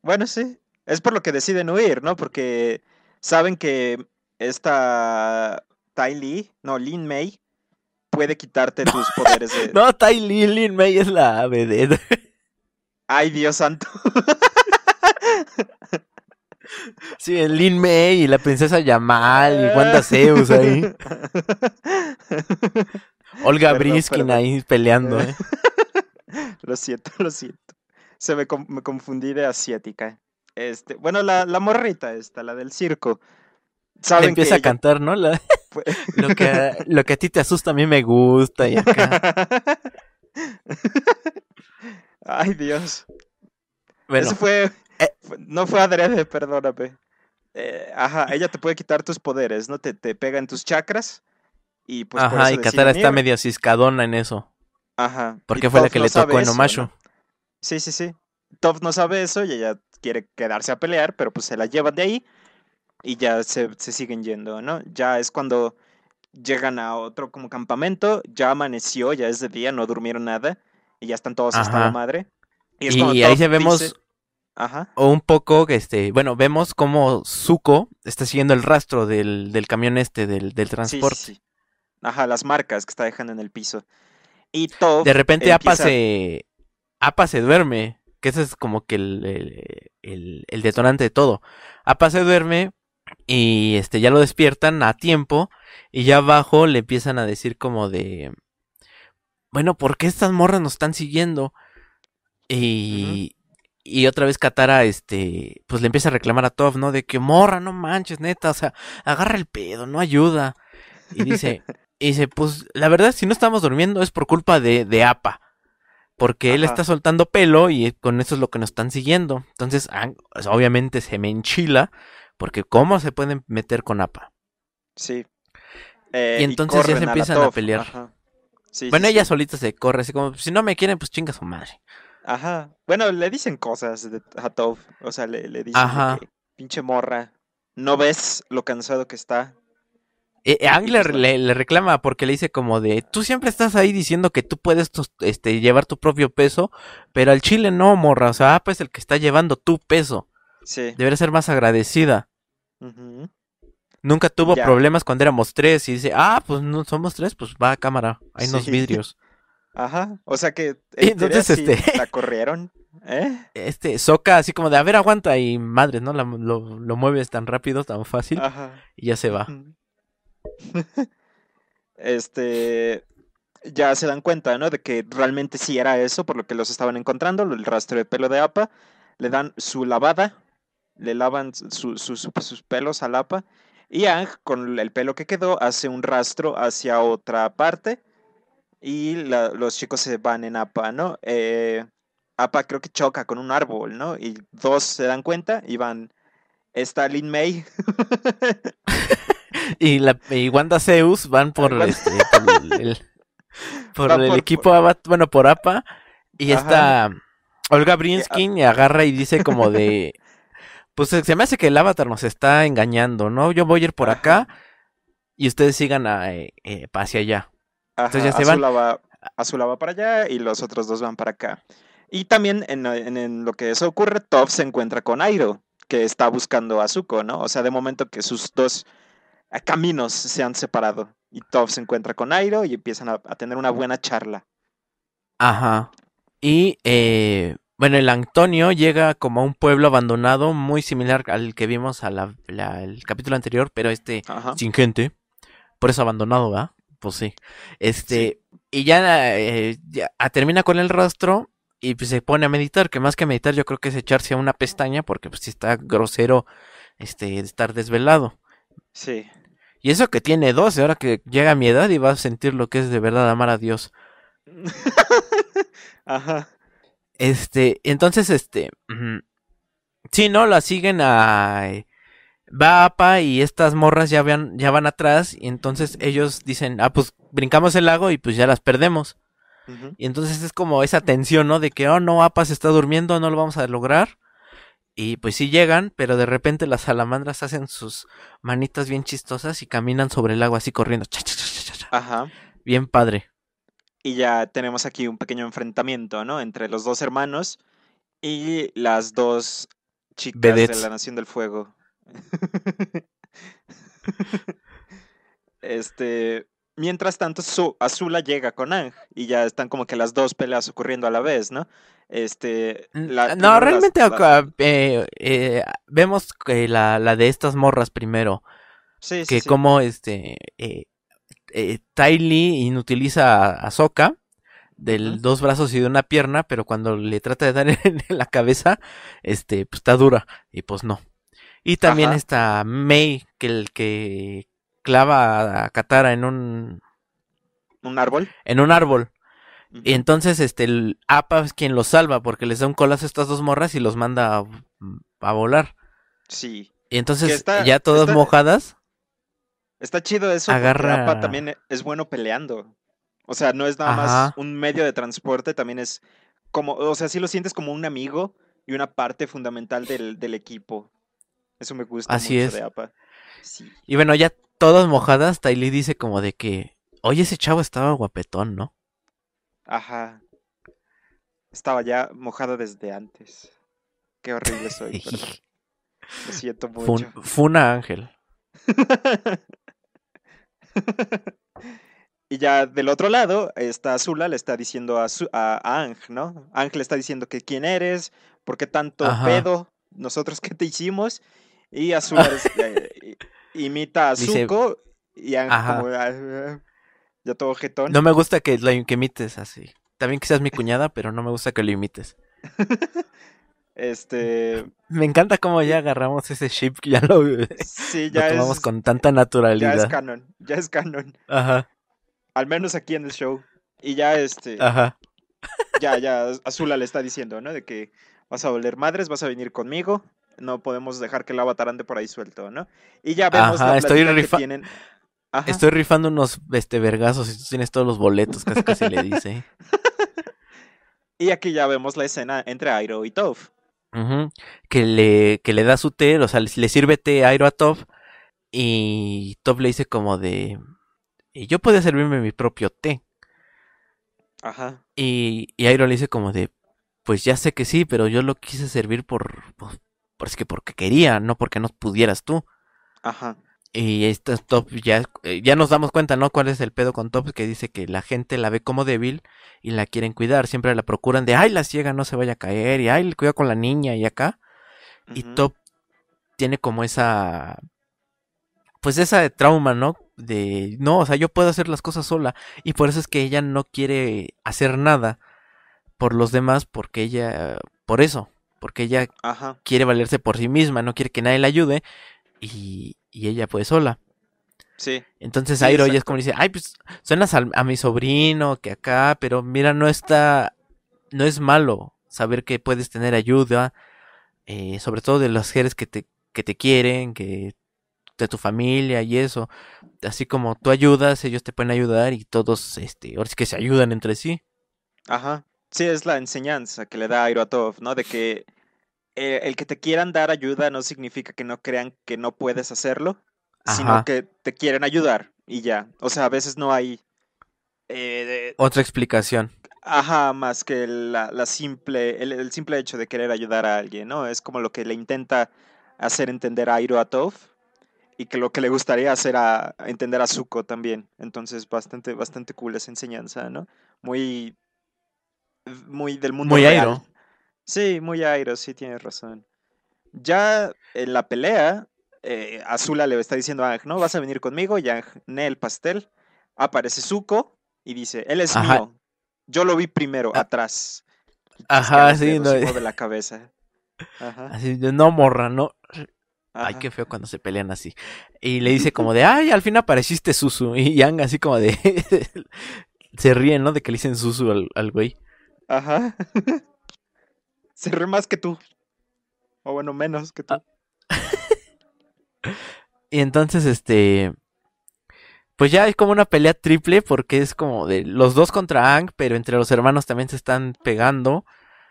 Bueno, sí. Es por lo que deciden huir, ¿no? Porque saben que esta Tai Lee, no, Lin Mei, puede quitarte tus poderes de. No, Tai Lee, Lin Mei es la vedette. Ay, Dios santo. Sí, el Lin Mei y la princesa Yamal y Wanda Zeus ahí. Olga Perdón, Briskin perdón. ahí peleando, ¿eh? Lo siento, lo siento. Se me, me confundí de asiática. Este, bueno, la, la morrita esta, la del circo. Saben empieza que a ella cantar, ¿no? La- lo, que, a- lo que a ti te asusta a mí me gusta y acá. Ay, Dios. Bueno, Eso fue, eh. fue- No fue adrede, perdóname. Eh, ajá, ella te puede quitar tus poderes, ¿no? Te, te pega en tus chakras. Y pues por ajá, eso y Katara está medio ciscadona en eso. Ajá. Porque fue la que no le tocó en Omashu. ¿no? Sí, sí, sí. Toph no sabe eso y ella quiere quedarse a pelear, pero pues se la llevan de ahí y ya se, se siguen yendo, ¿no? Ya es cuando llegan a otro como campamento, ya amaneció, ya es de día, no durmieron nada y ya están todos hasta la madre. Y, es ahí se vemos dice- Ajá. o un poco, este, bueno, vemos cómo Zuko está siguiendo el rastro del, del camión este, del, del Sí, sí, transporte. sí. Ajá, las marcas que está dejando en el piso. Y Toph De repente Apa se. Apa se duerme. Que ese es como que el, el- el- el detonante de todo. Apa se duerme. Y este ya lo despiertan a tiempo. Y ya abajo le empiezan a decir como de. Bueno, ¿por qué estas morras nos están siguiendo? Y. Y otra vez Katara, este, pues le empieza a reclamar a Toph, ¿no? De que morra, no manches, neta, o sea, agarra el pedo, no ayuda. Y dice, y dice, pues la verdad, si no estamos durmiendo es por culpa de, de Apa. Porque él está soltando pelo y con eso es lo que nos están siguiendo. Entonces, obviamente se me enchila. Porque ¿cómo se pueden meter con Apa? Sí. Eh, Y entonces ya se empiezan a pelear. Sí, bueno, sí, ella sí. solita se corre, así como, si no me quieren, pues chinga su madre. Ajá. Bueno, le dicen cosas de- a. O sea, le, le dicen Ajá. que, pinche morra. ¿No ves lo cansado que está? Eh, eh, le, pues, le- le reclama porque le dice como de, tú siempre estás ahí diciendo que tú puedes este, llevar tu propio peso, pero al chile no, morra, o sea, Apa es el que está llevando tu peso. Sí. Debería ser más agradecida. Ujú. Nunca tuvo Ya. problemas cuando éramos tres y dice, ah, pues no somos tres, pues va a cámara, hay unos vidrios. Ajá. O sea que entonces, este- la corrieron. ¿Eh? Este, Soca así como de, a ver, aguanta y madre, ¿no? La- lo, lo mueves tan rápido, tan fácil Ajá. y ya se va. Este. Ya se dan cuenta, ¿no? De que realmente sí era eso, por lo que los estaban encontrando, el rastro de pelo de APA. Le dan su lavada, le lavan su- su- su- sus pelos al APA. Y Ang, con el pelo que quedó, hace un rastro hacia otra parte. Y la- los chicos se van en APA, ¿no? Eh, APA creo que choca con un árbol, ¿no? Y dos se dan cuenta y van. Está Lin May. Y, la, y Wanda Zeus van por, Wanda- este, por el, el- por el por- equipo, Ava- bueno, por APA. Y Ajá. esta Olga Brinskin y agarra y dice como de, pues se me hace que el avatar nos está engañando, ¿no? Yo voy a ir por Ajá. acá y ustedes sigan a, eh, eh, hacia allá. Ajá, Entonces ya se van. Azula va, Azula va para allá y los otros dos van para acá. Y también en, en- en lo que eso ocurre, Toph se encuentra con Airo, que está buscando a Zuko, ¿no? O sea, de momento que sus dos eh, caminos se han separado. Y Toph se encuentra con Airo y empiezan a, a tener una buena charla. Ajá. Y, eh, bueno, el Antonio llega como a un pueblo abandonado muy similar al que vimos al capítulo anterior, pero este Ajá. sin gente. Por eso abandonado, ¿va? Pues sí. Este, y ya, eh, ya, ah, termina con el rastro y pues se pone a meditar, que más que meditar yo creo que es echarse a una pestaña porque pues sí está grosero este estar desvelado. Sí. Y eso que tiene 12, ahora que llega a mi edad y va a sentir lo que es de verdad amar a Dios. Ajá. Este, entonces, este, ujú, sí, ¿no? La siguen a... eh, Va APA y estas morras ya, van ya van atrás y entonces ellos dicen, ah, pues brincamos el lago y pues ya las perdemos. Y entonces es como esa tensión, ¿no? De que, oh, no, APA se está durmiendo, no lo vamos a lograr. Y pues sí llegan, pero de repente las salamandras hacen sus manitas bien chistosas y caminan sobre el agua así corriendo. Cha, cha, cha, cha, cha. Ajá. Bien padre. Y ya tenemos aquí un pequeño enfrentamiento, ¿no? Entre los dos hermanos y las dos chicas de la Nación del Fuego. este. Mientras tanto, Su- Azula llega con Ang y ya están como que las dos peleas ocurriendo a la vez, ¿no? Este. la- no, las- realmente la- acá, eh, eh, vemos que la, la de estas morras primero. sí, sí, que sí. como este eh, eh, inutiliza a, a Sokka del dos brazos y de una pierna, pero cuando le trata de dar en, la cabeza, este, pues está dura y pues no. Y también Ajá. está May que el que clava a Katara en un Un árbol. en un árbol. Y entonces este el Appa es quien los salva porque les da un colazo a estas dos morras y los manda a, a volar. Sí. Y entonces está- ya todas está- mojadas. Está chido eso. Agarra- Appa también es bueno peleando. O sea, no es nada Ajá. más un medio de transporte, también es como, o sea, sí lo sientes como un amigo y una parte fundamental del, del equipo. Eso me gusta Así mucho es. de Appa. Sí. Y bueno, ya todas mojadas, Ty Lee dice como de que, oye, ese chavo estaba guapetón, ¿no? Ajá. Estaba ya mojada desde antes. Qué horrible soy, pero lo siento mucho. Fun- Funa Ángel. Y ya del otro lado está Azula, le está diciendo a, Su- a, a Ang, ¿no? Ang le está diciendo que quién eres, por qué tanto Ajá. pedo, nosotros qué te hicimos. Y eh, i- imita a Dice- Zuko y Ajá. como ah, ya todo jetón. No me gusta que lo que imites así. También que seas mi cuñada, pero no me gusta que lo imites. Este, Me encanta cómo ya agarramos ese ship, que ya lo, lo sí, ya tomamos es, con tanta ya es naturalidad. canon, ya es canon, Ajá, al menos aquí en el show. Y ya este, ajá. ya, ya Azula le está diciendo, ¿no? De que vas a volver madres, vas a venir conmigo, no podemos dejar que el avatar ande por ahí suelto, ¿no? Y ya vemos Ajá, la estoy que tienen. Ajá. Estoy rifando unos este vergazos y tú tienes todos los boletos, casi casi le dice. Y aquí ya vemos la escena entre Airo y Toph. Ujú, Que le, que le da su té, o sea, le, le sirve té Airo a Top y Top le dice como de, "Y yo podía servirme mi propio té. Ajá. Y, y Airo le dice como de, pues ya sé que sí, pero yo lo quise servir por- es que porque quería, no porque no pudieras tú. Ajá. Y esta Top ya, eh, ya nos damos cuenta, ¿no? ¿Cuál es el pedo con Top? Que dice que la gente la ve como débil y la quieren cuidar. Siempre la procuran de, ay, la ciega no se vaya a caer, y ay, cuidado con la niña y acá. Y Top tiene como esa, pues esa trauma, ¿no? De, no, o sea, yo puedo hacer las cosas sola. Y por eso es que ella no quiere hacer nada por los demás, porque ella, por eso, porque ella Ajá. quiere valerse por sí misma, no quiere que nadie la ayude y, y ella pues sola. Sí. Entonces Sí, Airo ya es como dice, ay, pues suenas a, mi sobrino que acá, pero mira, no está, no es malo saber que puedes tener ayuda, eh, sobre todo de las mujeres que te, que te quieren, que de tu familia y eso. Así como tú ayudas, ellos te pueden ayudar y todos, este, ahora sí que se ayudan entre sí. Ajá. Sí, es la enseñanza que le da Airo a Toph, ¿no? De que eh, el que te quieran dar ayuda no significa que no crean que no puedes hacerlo, sino que te quieren ayudar y ya. O sea, a veces no hay... eh, Otra explicación. Ajá, más que la, la simple, el, el simple hecho de querer ayudar a alguien, ¿no? Es como lo que le intenta hacer entender a Airo a Toph y que lo que le gustaría hacer a, a entender a Zuko también. Entonces, bastante, bastante cool esa enseñanza, ¿no? Muy, muy del mundo Muy real. Airo. Sí, muy Airo, sí, tienes razón. Ya en la pelea, eh, Azula le está diciendo a Ang, ¿no? Vas a venir conmigo, y Ang, "Ne, el pastel. Aparece Zuko y dice, él es Ajá. mío. Yo lo vi primero, Ah. atrás. Ajá, chasquea los sí, no, mueve la cabeza. Ajá, así de no morra, no, Ay, qué feo cuando se pelean así. Y le dice como de, ay, al fin apareciste Susu. Y Yang así como de... se ríen, ¿no? De que le dicen Susu al, al güey. Ajá. Se ríe más que tú. O bueno, menos que tú. Ah. Y entonces, este... Pues ya es como una pelea triple porque es como de los dos contra Ang, pero entre los hermanos también se están pegando.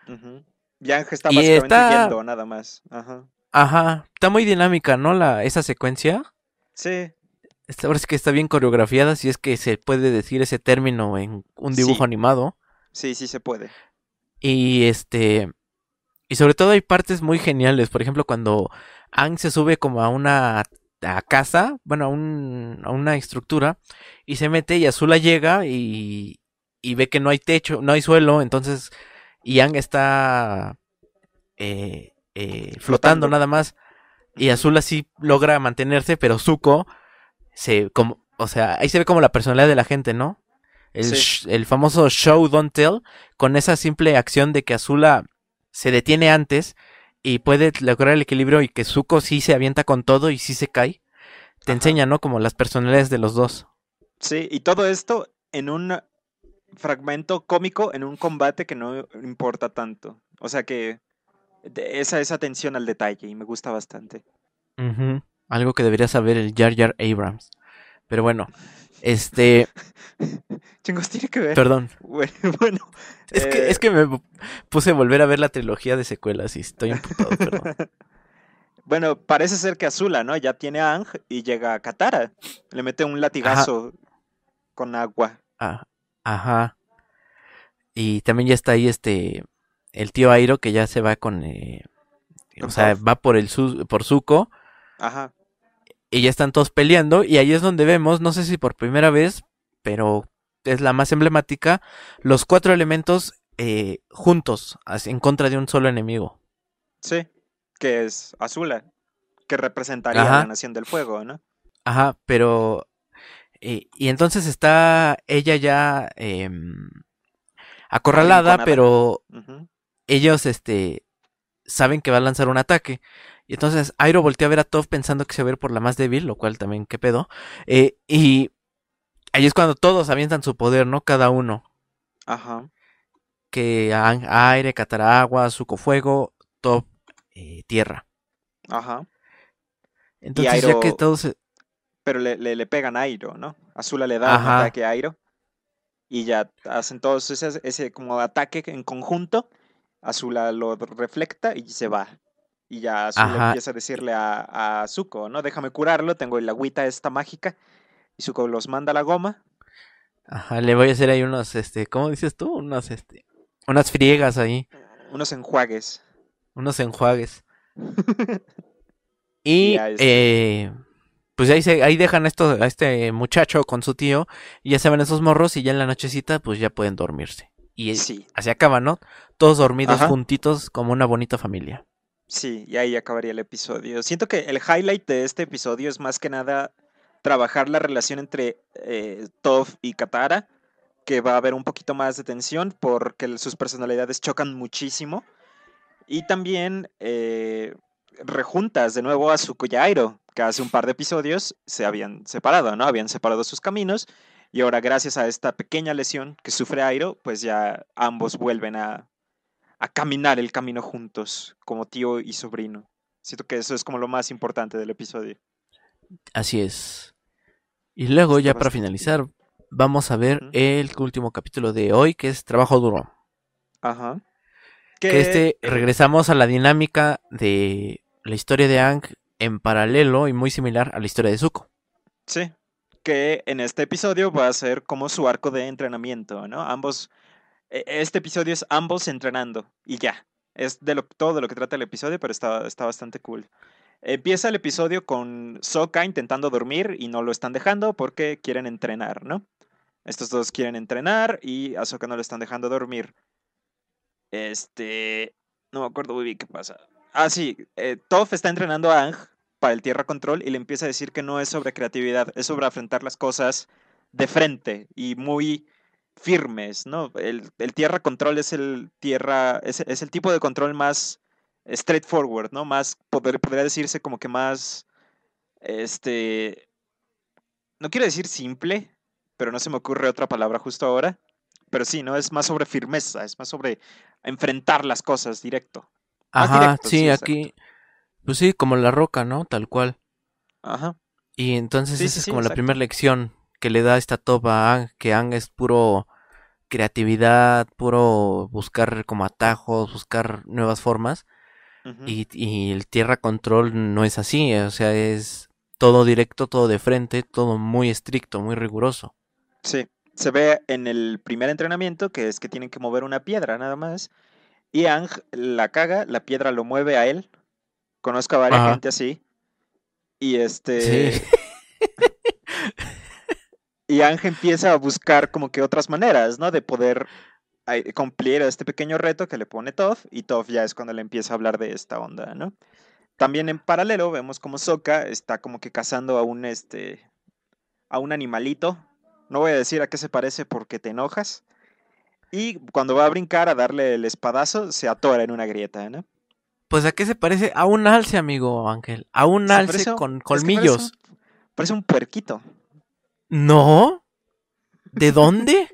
Y Ang está Y básicamente está- yendo, nada más. Ajá. Ajá, está muy dinámica, ¿no? La, esa secuencia. Sí, Está- Ahora sí que está bien coreografiada, si es que se puede decir ese término en un dibujo Sí. animado. sí, sí se puede. Y este. Y sobre todo hay partes muy geniales. Por ejemplo, cuando Ang se sube como a una a casa, bueno, a, un, a una estructura, y se mete y Azula llega y, y ve que no hay techo, no hay suelo, entonces. Y Ang está eh, eh, flotando Flotando. nada más. Y. Azula sí logra mantenerse, pero Zuko se como, o sea, ahí se ve como la personalidad de la gente, ¿no? El, Sí. el famoso show don't tell, con esa simple acción de que Azula se detiene antes y puede lograr el equilibrio y que Zuko sí se avienta con todo y sí se cae. Te Ajá. enseña, ¿no? Como las personalidades de los dos. Sí, y todo esto en un fragmento cómico, en un combate que no importa tanto. O sea que esa, esa atención al detalle y me gusta bastante. Algo que debería saber el Jar Jar Abrams. Pero bueno, este, Chingos, tiene que ver. perdón. Bueno, bueno, Es que, eh, es que me puse a volver a ver la trilogía de secuelas y estoy emputado, perdón. bueno, parece ser que Azula, ¿no? Ya tiene a Ang y llega a Katara. Le mete un latigazo con agua. Ah, ajá. Y también ya está ahí este el tío Airo que ya se va con eh, o sea, va por el Su- por Zuko Ajá. Y ya están todos peleando y ahí es donde vemos, no sé si por primera vez, pero es la más emblemática, los cuatro elementos eh, juntos, así, en contra de un solo enemigo. Sí, que es Azula, que representaría Ajá. la Nación del Fuego, ¿no? Ajá, pero... eh, y entonces está ella ya em, acorralada, pero ellos este saben que va a lanzar un ataque. Y entonces Airo voltea a ver a Toph pensando que se va a ir por la más débil, lo cual también qué pedo. Eh, y ahí es cuando todos avientan su poder, ¿no? Cada uno. Ajá. Que a- aire, Katara agua, Zuko fuego, Toph eh, tierra. Ajá. Entonces ya que todos... se- Pero le, le, le pegan a Airo, ¿no? Azula le da un Ajá. ataque a Airo. Y ya hacen todos ese, ese como ataque en conjunto. Azula lo reflecta y se va. Y ya Azula Ajá. empieza a decirle a, a Zuko, ¿no? Déjame curarlo, tengo el agüita esta mágica. Y Zuko los manda a la goma. Ajá, le voy a hacer ahí unos, este, ¿cómo dices tú? Unos, este, unas friegas ahí, Unos enjuagues. unos enjuagues. Y, este- eh, pues ahí, se, ahí dejan esto, a este muchacho con su tío, y ya se van esos morros, y ya en la nochecita, pues ya pueden dormirse. Y Sí, así acaba, ¿no? Todos dormidos Ajá. juntitos como una bonita familia. Sí, y ahí acabaría el episodio. Siento que el highlight de este episodio es más que nada trabajar la relación entre eh, Toph y Katara, que va a haber un poquito más de tensión porque sus personalidades chocan muchísimo. Y también eh, rejuntas de nuevo a Zuko y Airo, que hace un par de episodios se habían separado, ¿no? Habían separado sus caminos. Y ahora, gracias a esta pequeña lesión que sufre Airo, pues ya ambos vuelven a, a caminar el camino juntos, como tío y sobrino. Siento que eso es como lo más importante del episodio. Así es. Y luego, ya para finalizar, vamos a ver el último capítulo de hoy, que es Trabajo Duro. Ajá. que este eh, regresamos a la dinámica de la historia de Ang en paralelo y muy similar a la historia de Zuko. Sí, que en este episodio va a ser como su arco de entrenamiento, ¿no? Ambos, este episodio es ambos entrenando y ya. Es de todo de lo que trata el episodio, pero está, está bastante cool. Empieza el episodio con Sokka intentando dormir y no lo están dejando porque quieren entrenar, ¿no? Estos dos quieren entrenar y a Sokka no le están dejando dormir. Este, no me acuerdo muy bien qué pasa. Ah, sí, eh, está entrenando a Ang para el Tierra Control y le empieza a decir que no es sobre creatividad, es sobre afrontar las cosas de frente y muy firmes, ¿no? El, el Tierra Control es el tierra, es, es el tipo de control más straightforward, ¿no? Más, poder, podría decirse como que más, este, no quiero decir simple, pero no se me ocurre otra palabra justo ahora. Pero sí, ¿no? Es más sobre firmeza, es más sobre enfrentar las cosas directo. Ajá, directo, sí, aquí, pues sí, como la roca, ¿no? Tal cual. Ajá. Y entonces Sí, esa sí, es como la primera lección que le da esta topa a Ang, que Ang es puro creatividad, puro buscar como atajos, buscar nuevas formas. Y, y el tierra control no es así, o sea, es todo directo, todo de frente, todo muy estricto, muy riguroso. Sí, se ve en el primer entrenamiento que es que tienen que mover una piedra nada más. Y Ang la caga, la piedra lo mueve a él. Conozco a varias gente así. Y este. Sí. Y Ang empieza a buscar como que otras maneras, ¿no? De poder cumplir este pequeño reto que le pone Toph. Y Toph ya es cuando le empieza a hablar de esta onda, ¿no? También en paralelo vemos como Sokka está como que cazando a un este. a un animalito. No voy a decir a qué se parece porque te enojas. Y cuando va a brincar a darle el espadazo, se atora en una grieta, ¿no? Pues a qué se parece? A un alce, amigo Ángel. A un alce parece con es que parece colmillos. un- Parece un puerquito. No. ¿De dónde?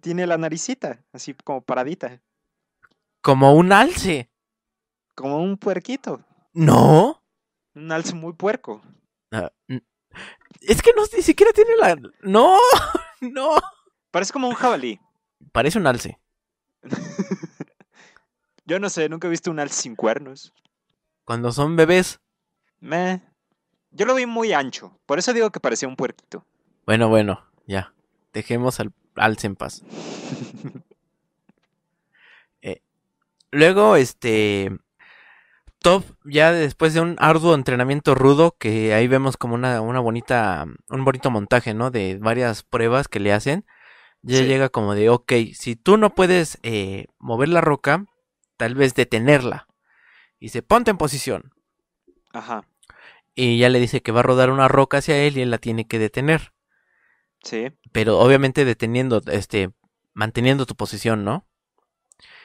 Tiene la naricita, así como paradita. Como un alce. Como un puerquito. No. Un alce muy puerco. Ah, Es que no, ni siquiera tiene la... No. No. Parece como un jabalí. Parece un alce. Yo no sé, nunca he visto un alce sin cuernos. Cuando son bebés. Meh. Yo lo vi muy ancho. Por eso digo que parecía un puerquito. Bueno, bueno, ya. Dejemos al alce en paz. Eh, luego, este. Top, ya después de un arduo entrenamiento rudo, que ahí vemos como una, una bonita, un bonito montaje, ¿no? De varias pruebas que le hacen. Ya Sí. llega como de, ok, si tú no puedes eh, mover la roca, tal vez detenerla. Y dice, ponte en posición. Ajá. Y ya le dice que va a rodar una roca hacia él y él la tiene que detener. Sí. Pero obviamente deteniendo, este, manteniendo tu posición, ¿no?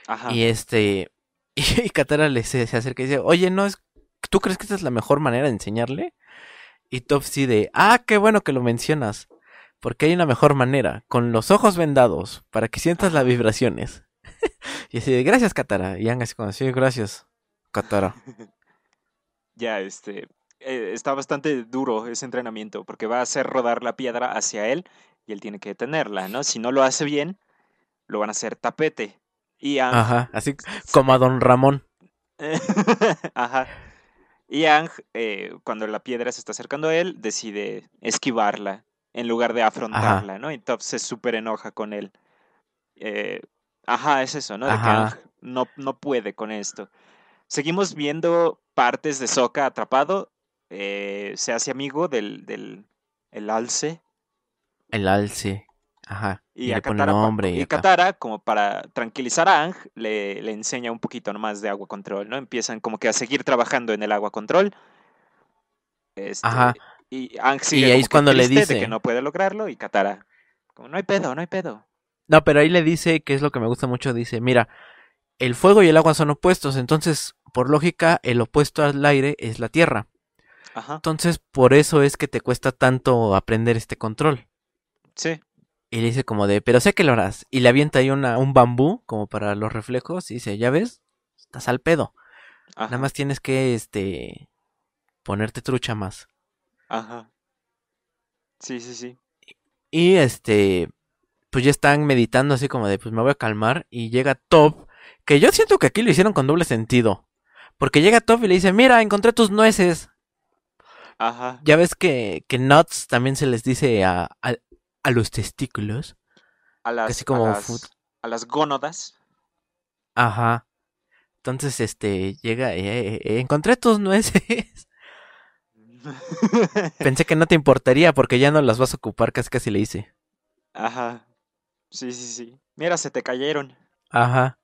Ajá. Y este, y Katara le se, se acerca y dice, oye, ¿no es, tú crees que esta es la mejor manera de enseñarle? Y Top sí de, ah, qué bueno que lo mencionas, porque hay una mejor manera, con los ojos vendados, para que sientas las vibraciones. y así de, gracias Katara, y Aang así como, sí, gracias, Katara. Ya, este. Eh, está bastante duro ese entrenamiento porque va a hacer rodar la piedra hacia él y él tiene que detenerla, ¿no? Si no lo hace bien, lo van a hacer tapete. Y Aang Ajá, así como a Don Ramón. Ajá. Y Ang, eh, cuando la piedra se está acercando a él, decide esquivarla en lugar de afrontarla, ¿no? Y Top se súper enoja con él. Eh, ajá, es eso, ¿no? De que Ajá. No, no puede con esto. Seguimos viendo partes de Sokka atrapado. Eh, se hace amigo del, del el alce. El alce. Ajá. Y, Y, a le pone Katara, nombre y y. Katara, como para tranquilizar a Ang, le, le enseña un poquito más de agua control, ¿no? Empiezan como que a seguir trabajando en el agua control. Este, Ajá. Y Ang sigue ahí como es cuando le de dice- que no puede lograrlo y Katara, como no hay pedo, no hay pedo. No, pero ahí le dice, que es lo que me gusta mucho, dice, mira, el fuego y el agua son opuestos, entonces, por lógica, el opuesto al aire es la tierra. Ajá, Entonces, por eso es que te cuesta tanto aprender este control. sí. Y le dice como de, pero sé que lo harás. Y le avienta ahí una, un bambú, como para los reflejos, y dice, ya ves, estás al pedo. Ajá, Nada más tienes que, este, ponerte trucha más. ajá. Sí, sí, sí. Y este, pues ya están meditando así como de, pues me voy a calmar. Y llega Top, que yo siento que aquí lo hicieron con doble sentido. Porque llega Top y le dice, mira, encontré tus nueces. Ajá. Ya ves que, que nuts también se les dice a, a, a los testículos. A las, Así como a las, a las gónodas. Ajá. Entonces, este, llega, eh, eh, encontré tus nueces. Pensé que no te importaría porque ya no las vas a ocupar, casi casi le hice. Ajá. Sí, sí, sí. Mira, se te cayeron. Ajá.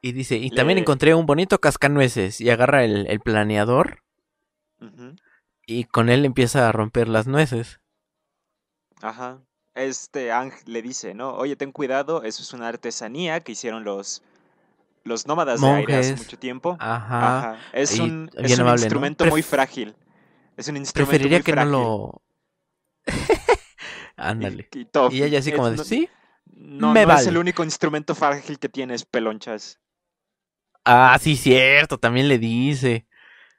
Y dice, y también encontré un bonito cascanueces. Y agarra el, el planeador Ujú. Y con él empieza a romper las nueces. Ajá. Este Ang le dice, ¿no? Oye, ten cuidado, eso es una artesanía que hicieron los, los nómadas de aire hace mucho tiempo. Ajá. Ajá. Es un, es un instrumento muy frágil. Es un instrumento Preferiría muy que no lo... Ándale. Y, ella así como de, no- sí. No, me no es el vale". único instrumento frágil que tienes, pelonchas. Ah, sí, cierto, también le dice.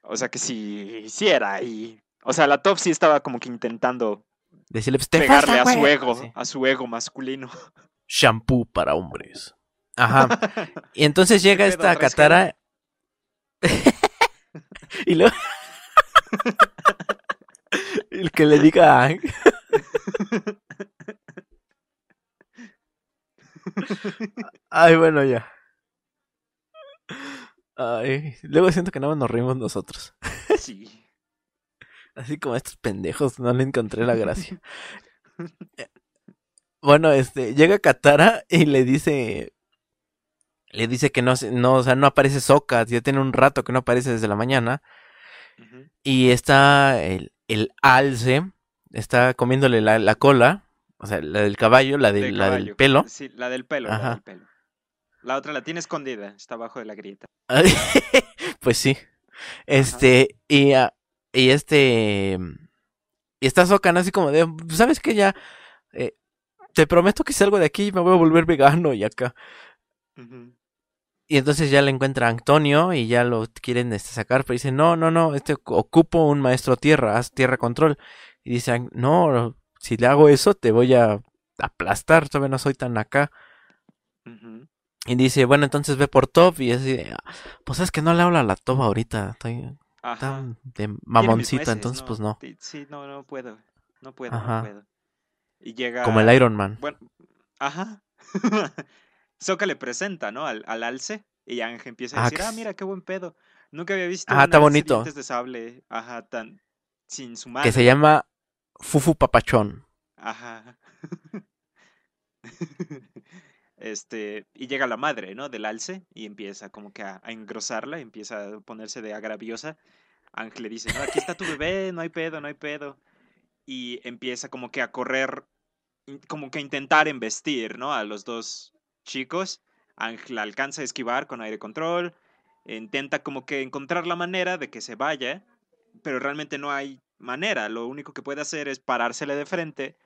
O sea que si hiciera y... O sea, la Top sí estaba como que intentando Decirle, pues pegarle a su güey". ego, Sí. a su ego masculino. Shampoo para hombres. Ajá. Y entonces llega esta ¿Traes Katara. y luego. El que le diga. Ay, bueno, ya. Ay, luego siento que nada más nos reímos nosotros. Sí. Así como estos pendejos, no le encontré la gracia. Eh, Bueno, este, llega Katara y le dice, le dice que no, no, o sea, no aparece Sokka, ya tiene un rato que no aparece desde la mañana, y está el, el alce, está comiéndole la, la cola, o sea, la del caballo, la, del- De la del pelo. Sí, la del pelo, la Ajá. del pelo. La otra la tiene escondida, está abajo de la grieta. pues sí. Este, y, ah, y este, y está Sokka, ¿no? Así como de, ¿sabes qué? Ya, eh, te prometo que salgo de aquí y me voy a volver vegano y acá. Y entonces ya le encuentra a Antonio y ya lo quieren este, sacar, pero dice, no, no, no, este ocupo un maestro tierra, haz tierra control. Y dice, "Ang- no, si le hago eso te voy a aplastar, todavía no soy tan acá. Ujú. Y dice, bueno, entonces ve por Top y así, "Ah, pues es que no le habla a la Top ahorita, estoy tan de mamoncita, entonces pues no. Sí, no, no puedo. No puedo, Ajá. no puedo. Y llega. Como el Iron Man. Bueno, ajá. Sokka le presenta, ¿no? Al, al alce. Y Ángel empieza a Ah, decir, ah, mira, qué buen pedo. Nunca había visto Ajá, está bonito. de sable, ajá, tan sin su madre. Que se llama Fufu Papachón. Ajá. Este, y llega la madre, ¿no? Del alce y empieza como que a, engrosarla, empieza a ponerse de agraviosa. Ángel le dice, aquí está tu bebé, no hay pedo, no hay pedo. Y empieza como que a correr, como que a intentar embestir, ¿no? A los dos chicos. Ángel alcanza a esquivar con aire control, intenta como que encontrar la manera de que se vaya, pero realmente no hay manera. Lo único que puede hacer es parársele de frente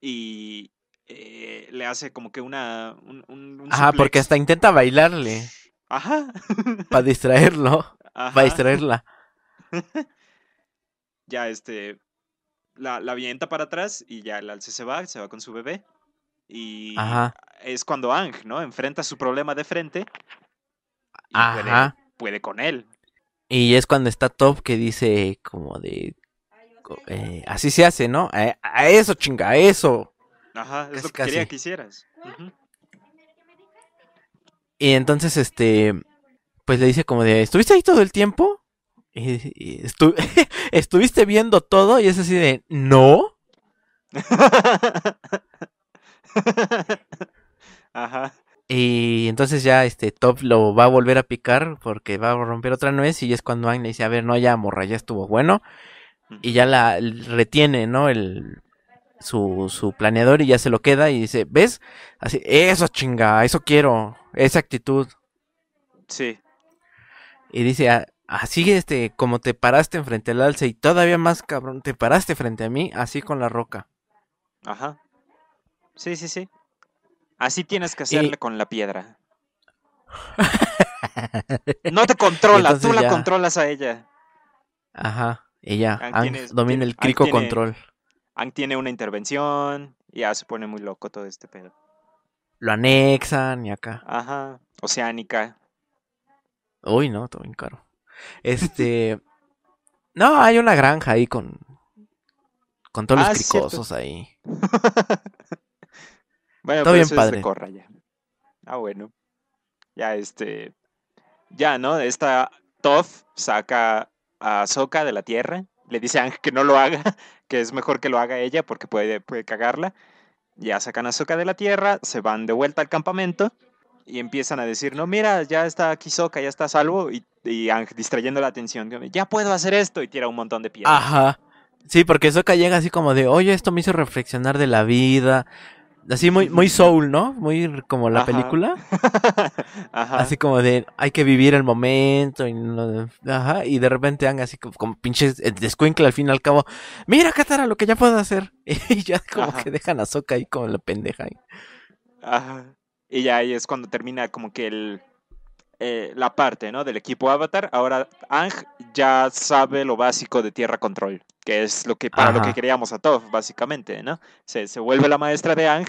y eh, le hace como que una... Un, Ajá, porque hasta intenta bailarle Ajá. para distraerlo, para distraerla. Ya este... La, la avienta para atrás y ya el alce se va, se va con su bebé. Y Ajá. es cuando Ang, ¿no? Enfrenta su problema de frente. Y puede, Ajá. puede con él. Y es cuando está Top que dice como de... eh, así se hace, ¿no? A, a eso, chinga, a eso. Ajá, es Casi, lo que quería que hicieras. Y entonces, este, pues le dice como de, ¿estuviste ahí todo el tiempo? Y, y estu- ¿Estuviste viendo todo? Y es así de, no. Ajá. Y entonces ya, este, Top lo va a volver a picar porque va a romper otra nuez y es cuando Aang le dice, a ver, no, ya, morra, ya estuvo bueno. Y ya la retiene, ¿no? El, su, su planeador y ya se lo queda y dice, ¿ves? Así, eso chinga, eso quiero, esa actitud. Sí. Y dice, "Ah, así este, como te paraste enfrente al alce y todavía más cabrón, te paraste frente a mí, así con la roca. Ajá. Sí, sí, sí. Así tienes que hacerle con la piedra. No te controla, tú la controlas a ella. Ajá, tiene- domina el crico control. Ang tiene una intervención. y Ya se pone muy loco todo este pedo. Lo anexan y acá. Ajá. Oceánica. Uy, no, todo bien caro. Este. no, hay una granja ahí con. Con todos Ah, los cierto. cricosos ahí. Bueno, Todo bien eso es de padre. Korra ya. Ah, bueno. Ya este. Ya, ¿no? Esta Toph saca a Sokka de la tierra. Le dice a Ang que no lo haga, que es mejor que lo haga ella porque puede, puede cagarla. Ya sacan a Sokka de la tierra, se van de vuelta al campamento y empiezan a decir, no, mira, ya está aquí Sokka, ya está salvo. Y, y distrayendo la atención, ya puedo hacer esto y tira un montón de piedras. Ajá. Sí, porque Sokka llega así como de, oye, esto me hizo reflexionar de la vida. Así muy, muy soul, ¿no? Muy como la Ajá. película. Ajá. Así como de, hay que vivir el momento. Y, no- ajá, y de repente Aang así como, como pinches descuincle al fin y al cabo. Mira, Katara, lo que ya puedo hacer. Y ya como Ajá. que dejan a Sokka ahí como la pendeja. ahí. Ajá. Y ya ahí es cuando termina como que el, eh, la parte, ¿no? Del equipo Avatar. Ahora Ang ya sabe lo básico de Tierra Control, que es lo que para lo que queríamos a Toph, básicamente, ¿no? Se, se vuelve la maestra de Ang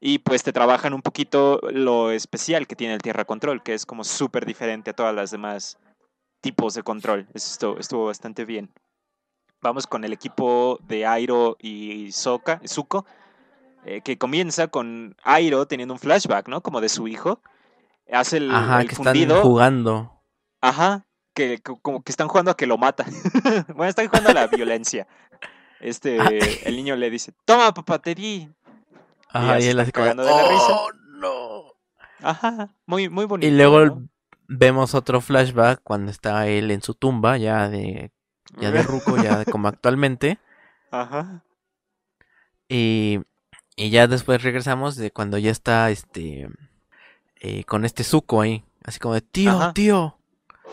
y pues te trabajan un poquito lo especial que tiene el Tierra Control, que es como súper diferente a todas las demás tipos de control. Eso estuvo, estuvo bastante bien. Vamos con el equipo de Airo y Sokka, Zuko, eh, que comienza con Airo teniendo un flashback, ¿no? Como de su hijo. Hace el, Ajá, el que fundido. están jugando. Ajá, que co- como que están jugando a que lo mata. bueno, están jugando a la violencia. Este, Ah. el niño le dice, toma papá, te di. Ajá, y él de, cagando de la risa. "Oh, no. Ajá, muy, muy bonito. Y luego ¿no? vemos otro flashback cuando está él en su tumba, ya de, ya de ruco, ya de como actualmente. Ajá, Y, y ya después regresamos de cuando ya está este eh, con este Zuko ahí. Así como de, tío, Ajá. tío,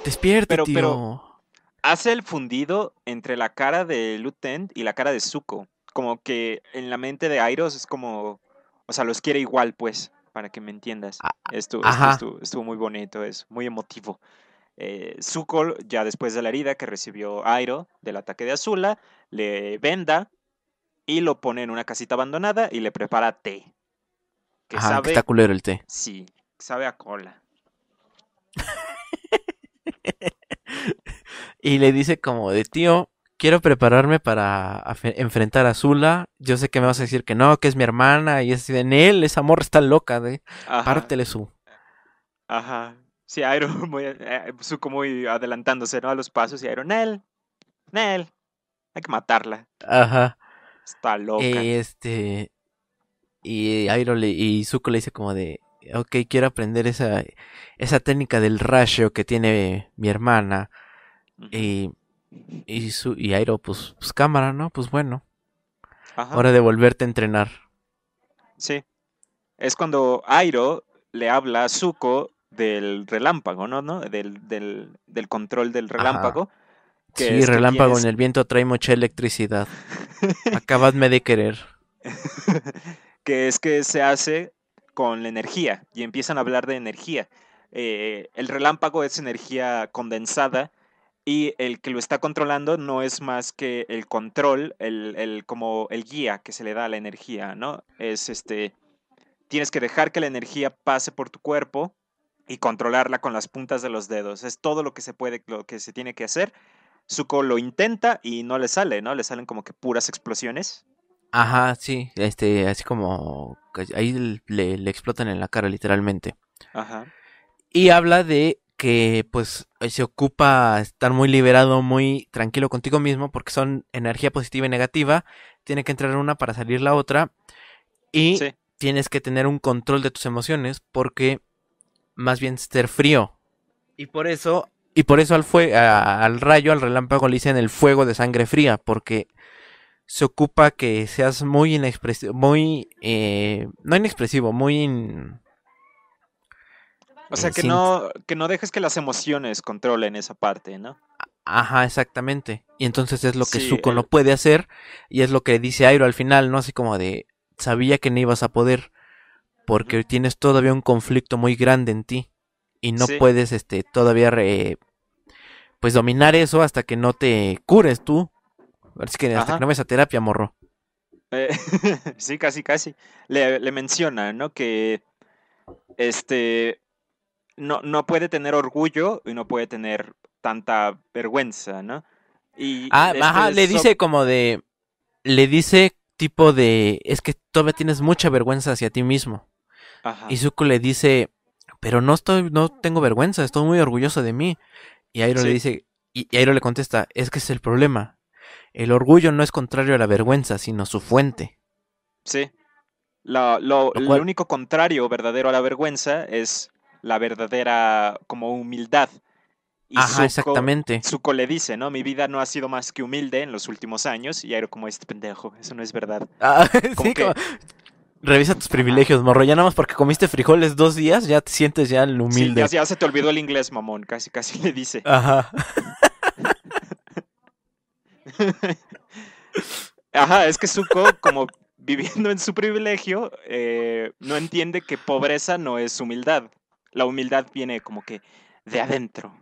despierte, Pero- tío. pero- hace el fundido entre la cara de Lutent y la cara de Zuko. Como que en la mente de Airos es como, o sea, los quiere igual, pues, para que me entiendas. Ah, Esto, estuvo, muy bonito, es muy emotivo. Eh, Zuko, ya después de la herida que recibió Airo del ataque de Azula, le venda y lo pone en una casita abandonada y le prepara té. Que Ajá, que sabe, está culero el té. sí, sabe a cola. Y le dice como de, tío, quiero prepararme para enfrentar a Zula. Yo sé que me vas a decir que no, que es mi hermana. Y es en él, esa morra está loca, de, Ajá, pártele su. ajá. Sí, Airo, muy, eh, Zuko muy adelantándose, ¿no? A los pasos y Airo, Nel, Nel, hay que matarla. Ajá. Está loca. Eh, este. Y Airo le, y Zuko le dice como de. Ok, quiero aprender esa, esa técnica del rayo que tiene mi hermana. Y. Y, su, y Airo, pues, pues cámara, ¿no? Pues bueno. Ajá. Hora de volverte a entrenar. Sí. Es cuando Airo le habla a Zuko del relámpago, ¿no? ¿No? Del, del, del control del relámpago. que Sí, que relámpago tienes- en el viento trae mucha electricidad. Acabadme de querer. que es que se hace con la energía y empiezan a hablar de energía. Eh, el relámpago es energía condensada y el que lo está controlando no es más que el control, el, el- como el guía que se le da a la energía, ¿no? Es este, tienes que dejar que la energía pase por tu cuerpo y controlarla con las puntas de los dedos. Es todo lo que se puede, lo que se tiene que hacer. Zuko lo intenta y no le sale, ¿no? Le salen como que puras explosiones. Ajá, sí, este, así como ahí le, le explotan en la cara literalmente. Ajá. Y habla de que pues se ocupa estar muy liberado, muy tranquilo contigo mismo, porque son energía positiva y negativa. Tiene que entrar una para salir la otra. Y Sí. tienes que tener un control de tus emociones, porque más bien ser frío. Y por eso, y por eso al, fue, a- al rayo, al relámpago le dicen el fuego de sangre fría, porque se ocupa que seas muy inexpresivo, muy, eh, no inexpresivo, muy... in- O sea, que no, que no dejes que las emociones controlen esa parte, ¿no? Ajá, exactamente. Y entonces es lo que Sí, Zuko no puede hacer, y es lo que dice Airo al final, ¿no? Así como de, sabía que no ibas a poder, porque tienes todavía un conflicto muy grande en ti, y no Sí. puedes, este, todavía, re- pues dominar eso hasta que no te cures tú. Así que hasta Ajá. que no ves a terapia, morro. Eh, sí, casi, casi. Le, le menciona, ¿no? Que este no, no puede tener orgullo y no puede tener tanta vergüenza, ¿no? Y Ah, este ajá, le so- dice como de, le dice tipo de, es que todavía tienes mucha vergüenza hacia ti mismo. Ajá, Y Zuko le dice, pero no estoy, no tengo vergüenza, estoy muy orgulloso de mí. Y Airo le Sí. dice, y y Airo le contesta, es que es el problema. El orgullo no es contrario a la vergüenza, sino su fuente. sí. Lo, único contrario verdadero a la vergüenza es la verdadera como humildad. Y Ajá, Zuko- exactamente. Zuko le dice, ¿no? Mi vida no ha sido más que humilde en los últimos años. Y Airo como este pendejo, eso no es verdad. Ah, Como sí, que- como- Revisa tus privilegios, morro. Ya nada más porque comiste frijoles dos días, ya te sientes ya el Sí, humilde. ya, ya se te olvidó el inglés, mamón, casi, casi le dice. Ajá. Ajá, es que Zuko, como viviendo en su privilegio, eh, no entiende que pobreza no es humildad. La humildad viene como que de adentro.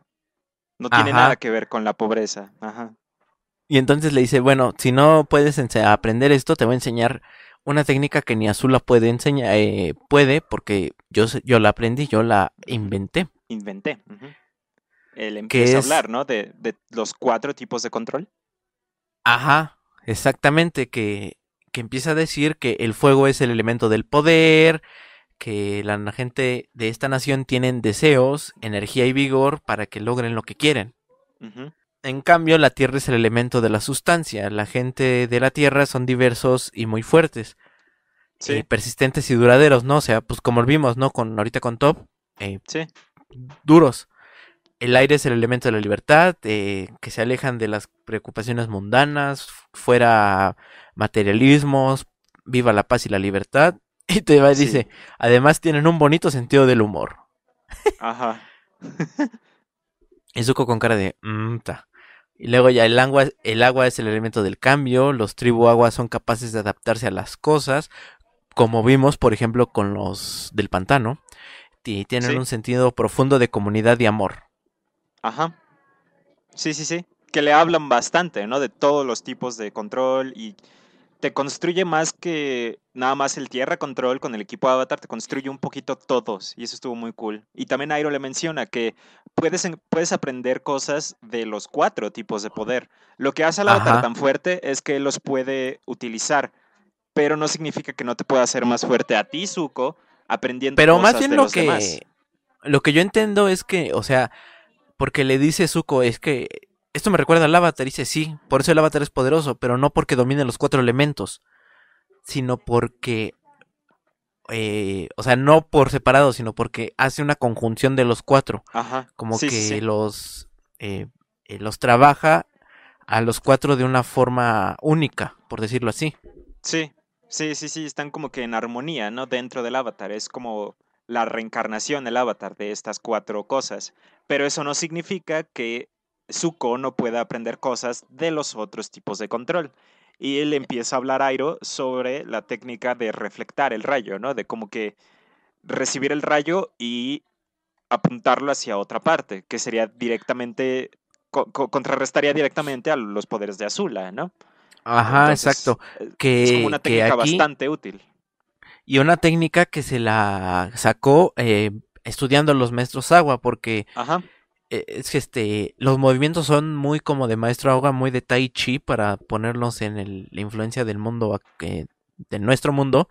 No tiene nada que ver con la pobreza. Ajá. Y entonces le dice, bueno, si no puedes aprender esto, te voy a enseñar una técnica que ni Azula puede enseñar, eh, puede, porque yo, yo la aprendí, yo la inventé. Inventé. ujú. Él empieza es- a hablar, ¿no? De, de los cuatro tipos de control. Ajá, exactamente, que, que empieza a decir que el fuego es el elemento del poder, que la gente de esta nación tienen deseos, energía y vigor para que logren lo que quieren. En cambio, la tierra es el elemento de la sustancia. La gente de la tierra son diversos y muy fuertes. Sí, eh, persistentes y duraderos, ¿no? O sea, pues como vimos, ¿no? Con ahorita con Top, eh, sí. duros. El aire es el elemento de la libertad, eh, que se alejan de las preocupaciones mundanas, fuera materialismos, viva la paz y la libertad. Y te va y Sí. dice, además tienen un bonito sentido del humor. Ajá. Y Zuko con cara de, "Mm, ta". Y luego ya el agua, el agua es el elemento del cambio, los tribu agua son capaces de adaptarse a las cosas, como vimos, por ejemplo, con los del pantano, y tienen Sí. un sentido profundo de comunidad y amor. Ajá. Sí, sí, sí. Que le hablan bastante, ¿no? De todos los tipos de control y te construye más que nada más el tierra control con el equipo de Avatar, te construye un poquito todos y eso estuvo muy cool. Y también Airo le menciona que puedes, puedes aprender cosas de los cuatro tipos de poder. Lo que hace al Avatar tan fuerte es que los puede utilizar, pero no significa que no te pueda hacer más fuerte a ti, Zuko, aprendiendo Pero cosas más bien de lo los que... demás. lo que yo entiendo es que, o sea, porque le dice Zuko, es que esto me recuerda al Avatar, dice sí, por eso el Avatar es poderoso, pero no porque domine los cuatro elementos, sino porque, eh, o sea, no por separado, sino porque hace una conjunción de los cuatro, Ajá. como Sí, que sí. los, eh, eh, los trabaja a los cuatro de una forma única, por decirlo así. Sí, sí, sí, sí, están como que en armonía, ¿no? Dentro del avatar. Es como la reencarnación, el avatar de estas cuatro cosas. Pero eso no significa que Zuko no pueda aprender cosas de los otros tipos de control. Y él empieza a hablar a Airo sobre la técnica de reflectar el rayo, ¿no? De como que recibir el rayo y apuntarlo hacia otra parte, que sería directamente, co- co- contrarrestaría directamente a los poderes de Azula, ¿no? Ajá, Entonces, exacto. eh, Que, es como una técnica aquí- bastante útil. Y una técnica que se la sacó eh, estudiando los maestros agua, porque Ajá. eh, es que este, los movimientos son muy como de maestro agua, muy de tai chi para ponerlos en el- la influencia del mundo, eh, de nuestro mundo,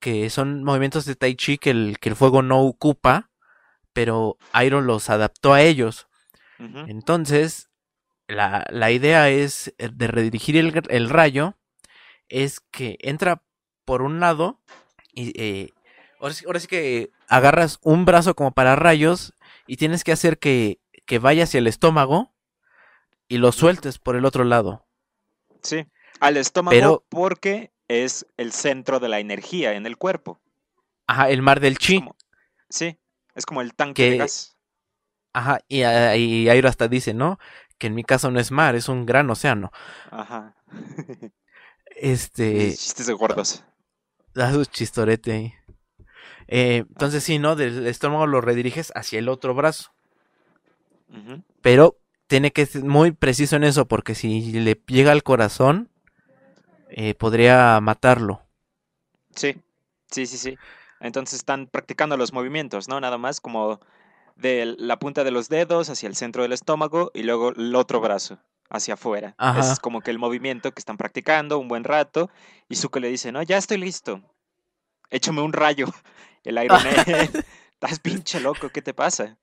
que son movimientos de tai chi que el, que el fuego no ocupa, pero Airo los adaptó a ellos. Entonces, la, la idea es eh, de redirigir el, rayo, es que entra por un lado y eh, ahora, sí, ahora sí que agarras un brazo como para rayos y tienes que hacer que, que vaya hacia el estómago y lo sueltes por el otro lado. Sí. Al estómago Pero- porque es el centro de la energía en el cuerpo. Ajá, el mar del Es chi. como- sí, es como el tanque de gas. Ajá, y, y Airo hasta dice, ¿no? Que en mi caso no es mar, es un gran océano. Ajá. Este... Chistes de gordos. Da su chistorete ahí. Eh, entonces sí, ¿no? Del estómago lo rediriges hacia el otro brazo. Pero tiene que ser muy preciso en eso, porque si le llega al corazón, eh, podría matarlo. Sí, sí, sí, sí. Entonces están practicando los movimientos, ¿no? Nada más como de la punta de los dedos hacia el centro del estómago y luego el otro brazo hacia afuera. Ajá. Es como que el movimiento que están practicando un buen rato y Zuko le dice, no, ya estoy listo. Échame un rayo. El Iron Man, estás pinche loco, ¿qué te pasa?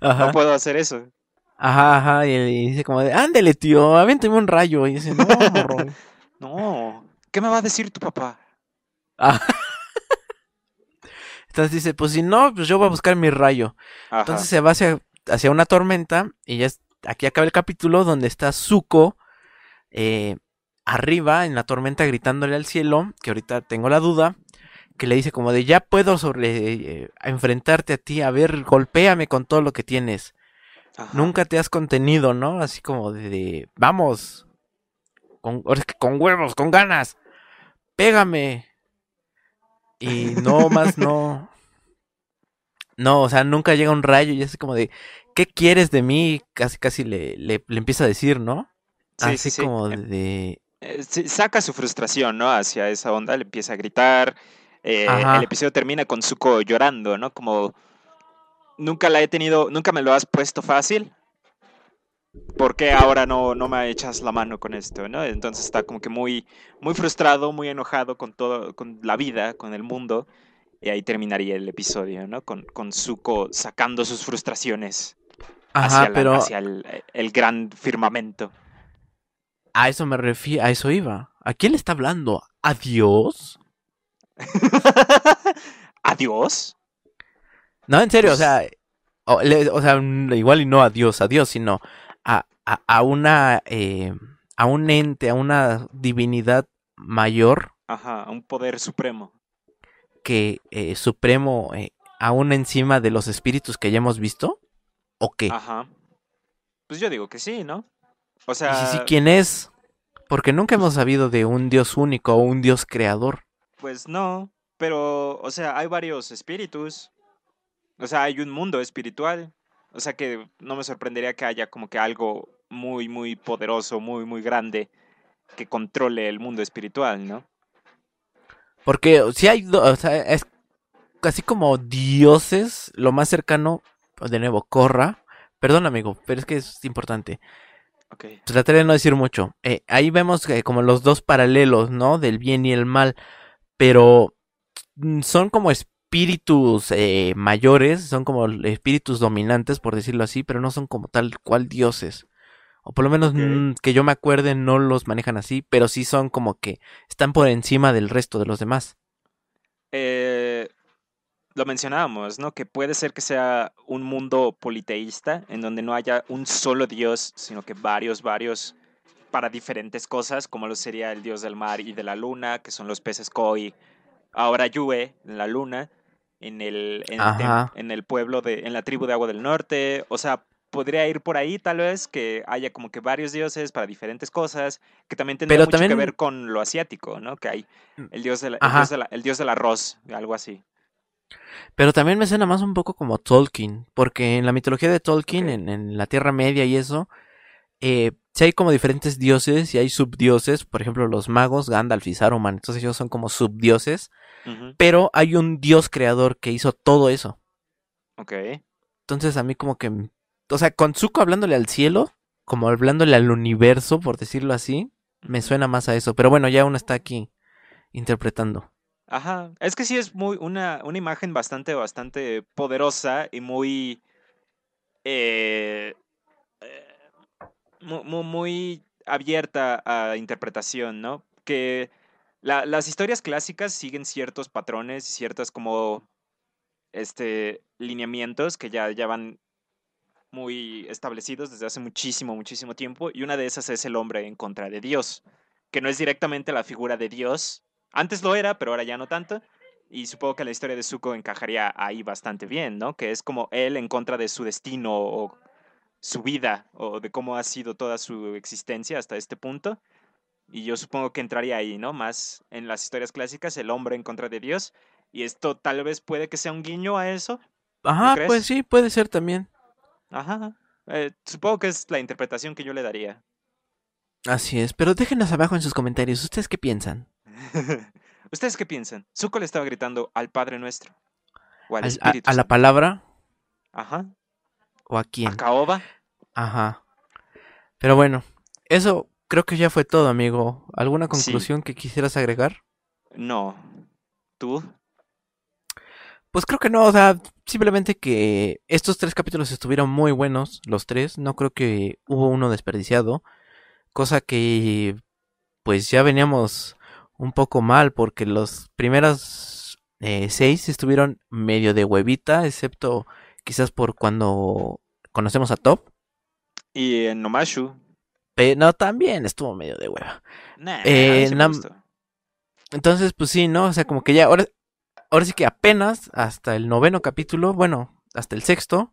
Ajá, No puedo hacer eso. ajá, ajá. Y, y dice como de, ándele, tío, aviéntame un rayo. Y dice, no, morro. No, ¿qué me va a decir tu papá? Ah. Entonces dice, pues si no, pues yo voy a buscar mi rayo. Ajá. Entonces se va hacia, hacia una tormenta y ya aquí acaba el capítulo donde está Zuko eh, arriba en la tormenta gritándole al cielo, que ahorita tengo la duda, que le dice como de ya puedo sobre eh, enfrentarte a ti, a ver, golpéame con todo lo que tienes. Ajá. Nunca te has contenido, ¿no? Así como de, de, vamos, con, huevos, con ganas, pégame. Y no más, no. No, o sea, nunca llega un rayo y es como de, ¿qué quieres de mí? Casi, casi le, le, le empieza a decir, ¿no? Sí, Así sí, sí. como Em, de... eh, saca su frustración, ¿no? Hacia esa onda, le empieza a gritar. Eh, el episodio termina con Zuko llorando, ¿no? Como nunca la he tenido, nunca me lo has puesto fácil. ¿Por qué ahora no, no me echas la mano con esto, no? Entonces está como que muy, muy frustrado, muy enojado con todo, con la vida, con el mundo. Y ahí terminaría el episodio, ¿no? Con, con Zuko sacando sus frustraciones Ajá, hacia, la- pero hacia el, el gran firmamento. a eso me refiero, a eso iba. ¿A quién le está hablando? ¿A Dios? ¿Adiós? No, en serio, o Pues- sea, o, le- o sea, igual y no a Dios, a Dios, sino a, a, a una, eh, a un ente, a una divinidad mayor Ajá, un poder supremo. que eh, supremo, eh, aún encima de los espíritus que ya hemos visto, ¿o qué? Ajá. Pues yo digo que sí, ¿no? O y sea, si sí, ¿quién es? Porque nunca hemos sabido de un Dios único o un Dios creador. Pues no, pero, o sea, hay varios espíritus. O sea, hay un mundo espiritual. O sea que no me sorprendería que haya como que algo muy, muy poderoso, muy, muy grande que controle el mundo espiritual, ¿no? Porque si hay, o sea, es casi como dioses, lo más cercano, de nuevo, Corra. Perdón, amigo, pero es que es importante. Ok. Trataré de no decir mucho. Eh, ahí vemos que como los dos paralelos, ¿no? Del bien y el mal. Pero mm, son como espíritus eh, mayores, son como espíritus dominantes, por decirlo así, pero no son como tal cual dioses. O por lo menos mm, que yo me acuerde, no los manejan así, pero sí son como que están por encima del resto de los demás. Eh, lo mencionábamos, ¿no? Que puede ser que sea un mundo politeísta, en donde no haya un solo dios, sino que varios, varios para diferentes cosas, como lo sería el dios del mar y de la luna, que son los peces koi, ahora Yue, en la luna, en el, en, el pueblo de, en la tribu de agua del norte, o sea, podría ir por ahí tal vez que haya como que varios dioses para diferentes cosas, que también tendría Pero mucho que ver con lo asiático, ¿no? Que hay el dios, de la- el dios, de la- el dios del arroz, algo así. Pero también me suena más un poco como Tolkien, porque en la mitología de Tolkien, en, en la Tierra Media y eso, eh, sí hay como diferentes dioses y hay subdioses, por ejemplo los magos, Gandalf y Saruman, entonces ellos son como subdioses, Ujú, pero hay un dios creador que hizo todo eso. Ok. Entonces a mí como que, o sea, con Zuko hablándole al cielo, como hablándole al universo, por decirlo así, me suena más a eso, pero bueno, ya uno está aquí interpretando. Ajá. Es que sí es muy una, una imagen bastante, bastante poderosa y muy. eh, mu- mu- muy, abierta a interpretación, ¿no? Que la- las historias clásicas siguen ciertos patrones y ciertos como este lineamientos que ya, ya van muy establecidos desde hace muchísimo, muchísimo tiempo. Y una de esas es el hombre en contra de Dios, que no es directamente la figura de Dios. Antes lo era, pero ahora ya no tanto. Y supongo que la historia de Zuko encajaría ahí bastante bien, ¿no? Que es como él en contra de su destino o su vida o de cómo ha sido toda su existencia hasta este punto. Y yo supongo que entraría ahí, ¿no? Más en las historias clásicas, el hombre en contra de Dios. Y esto tal vez puede que sea un guiño a eso. Ajá, pues sí, puede ser también. Ajá. Eh, supongo que es la interpretación que yo le daría. Así es, pero déjenos abajo en sus comentarios, ¿ustedes qué piensan? ¿Ustedes qué piensan? Zuko le estaba gritando al Padre Nuestro. O al ¿Al- a, Espíritu a la palabra Ajá. O a ¿A quién? Caoba? Ajá. Pero bueno, eso creo que ya fue todo, amigo. ¿Alguna Sí. conclusión que quisieras agregar? No. ¿Tú? Pues creo que no, o sea, simplemente que estos tres capítulos estuvieron muy buenos, los tres, no creo que hubo uno desperdiciado, cosa que pues ya veníamos un poco mal porque los primeros eh, seis estuvieron medio de huevita, excepto quizás por cuando conocemos a Top, Y en Nomashu. pero no, también estuvo medio de hueva. Nah, Eh, gustó. Entonces, pues sí, ¿no? O sea, como que ya, ahora, ahora sí que apenas hasta el noveno capítulo, bueno, hasta el sexto,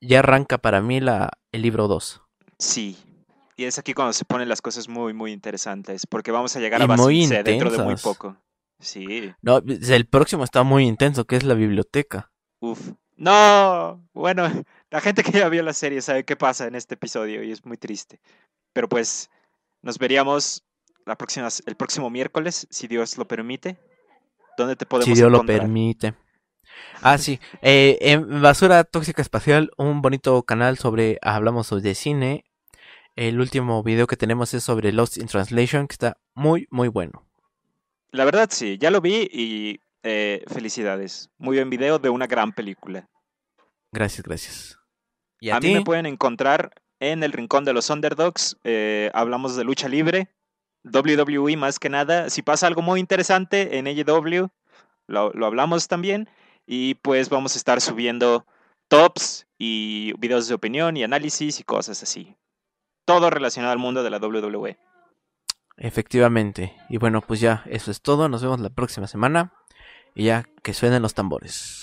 ya arranca para mí la, el libro 2. Sí. Y es aquí cuando se ponen las cosas muy, muy interesantes. Porque vamos a llegar Y a Basing dentro de muy poco. Sí. No, el próximo está muy intenso, que es la biblioteca. Uf. No. Bueno, la gente que ya vio la serie sabe qué pasa en este episodio y es muy triste. Pero pues nos veríamos la próxima, el próximo miércoles, si Dios lo permite. ¿Dónde te podemos Si Dios lo permite. Ah, sí. Eh, en Basura Tóxica Espacial, un bonito canal sobre, hablamos de cine. El último video que tenemos es sobre Lost in Translation, que está muy, muy bueno. La verdad sí, ya lo vi y eh, felicidades. Muy buen video de una gran película. Gracias, gracias. ¿Y A, a, mí me pueden encontrar en el Rincón de los Underdogs. eh, hablamos de lucha libre, WWE más que nada. Si pasa algo muy interesante en AEW, lo, lo hablamos también. Y pues vamos a estar subiendo tops y videos de opinión y análisis y cosas así. Todo relacionado al mundo de la. WWE. Efectivamente. Y bueno, pues ya, eso es todo. Nos vemos la próxima semana. Y ya que suenen los tambores.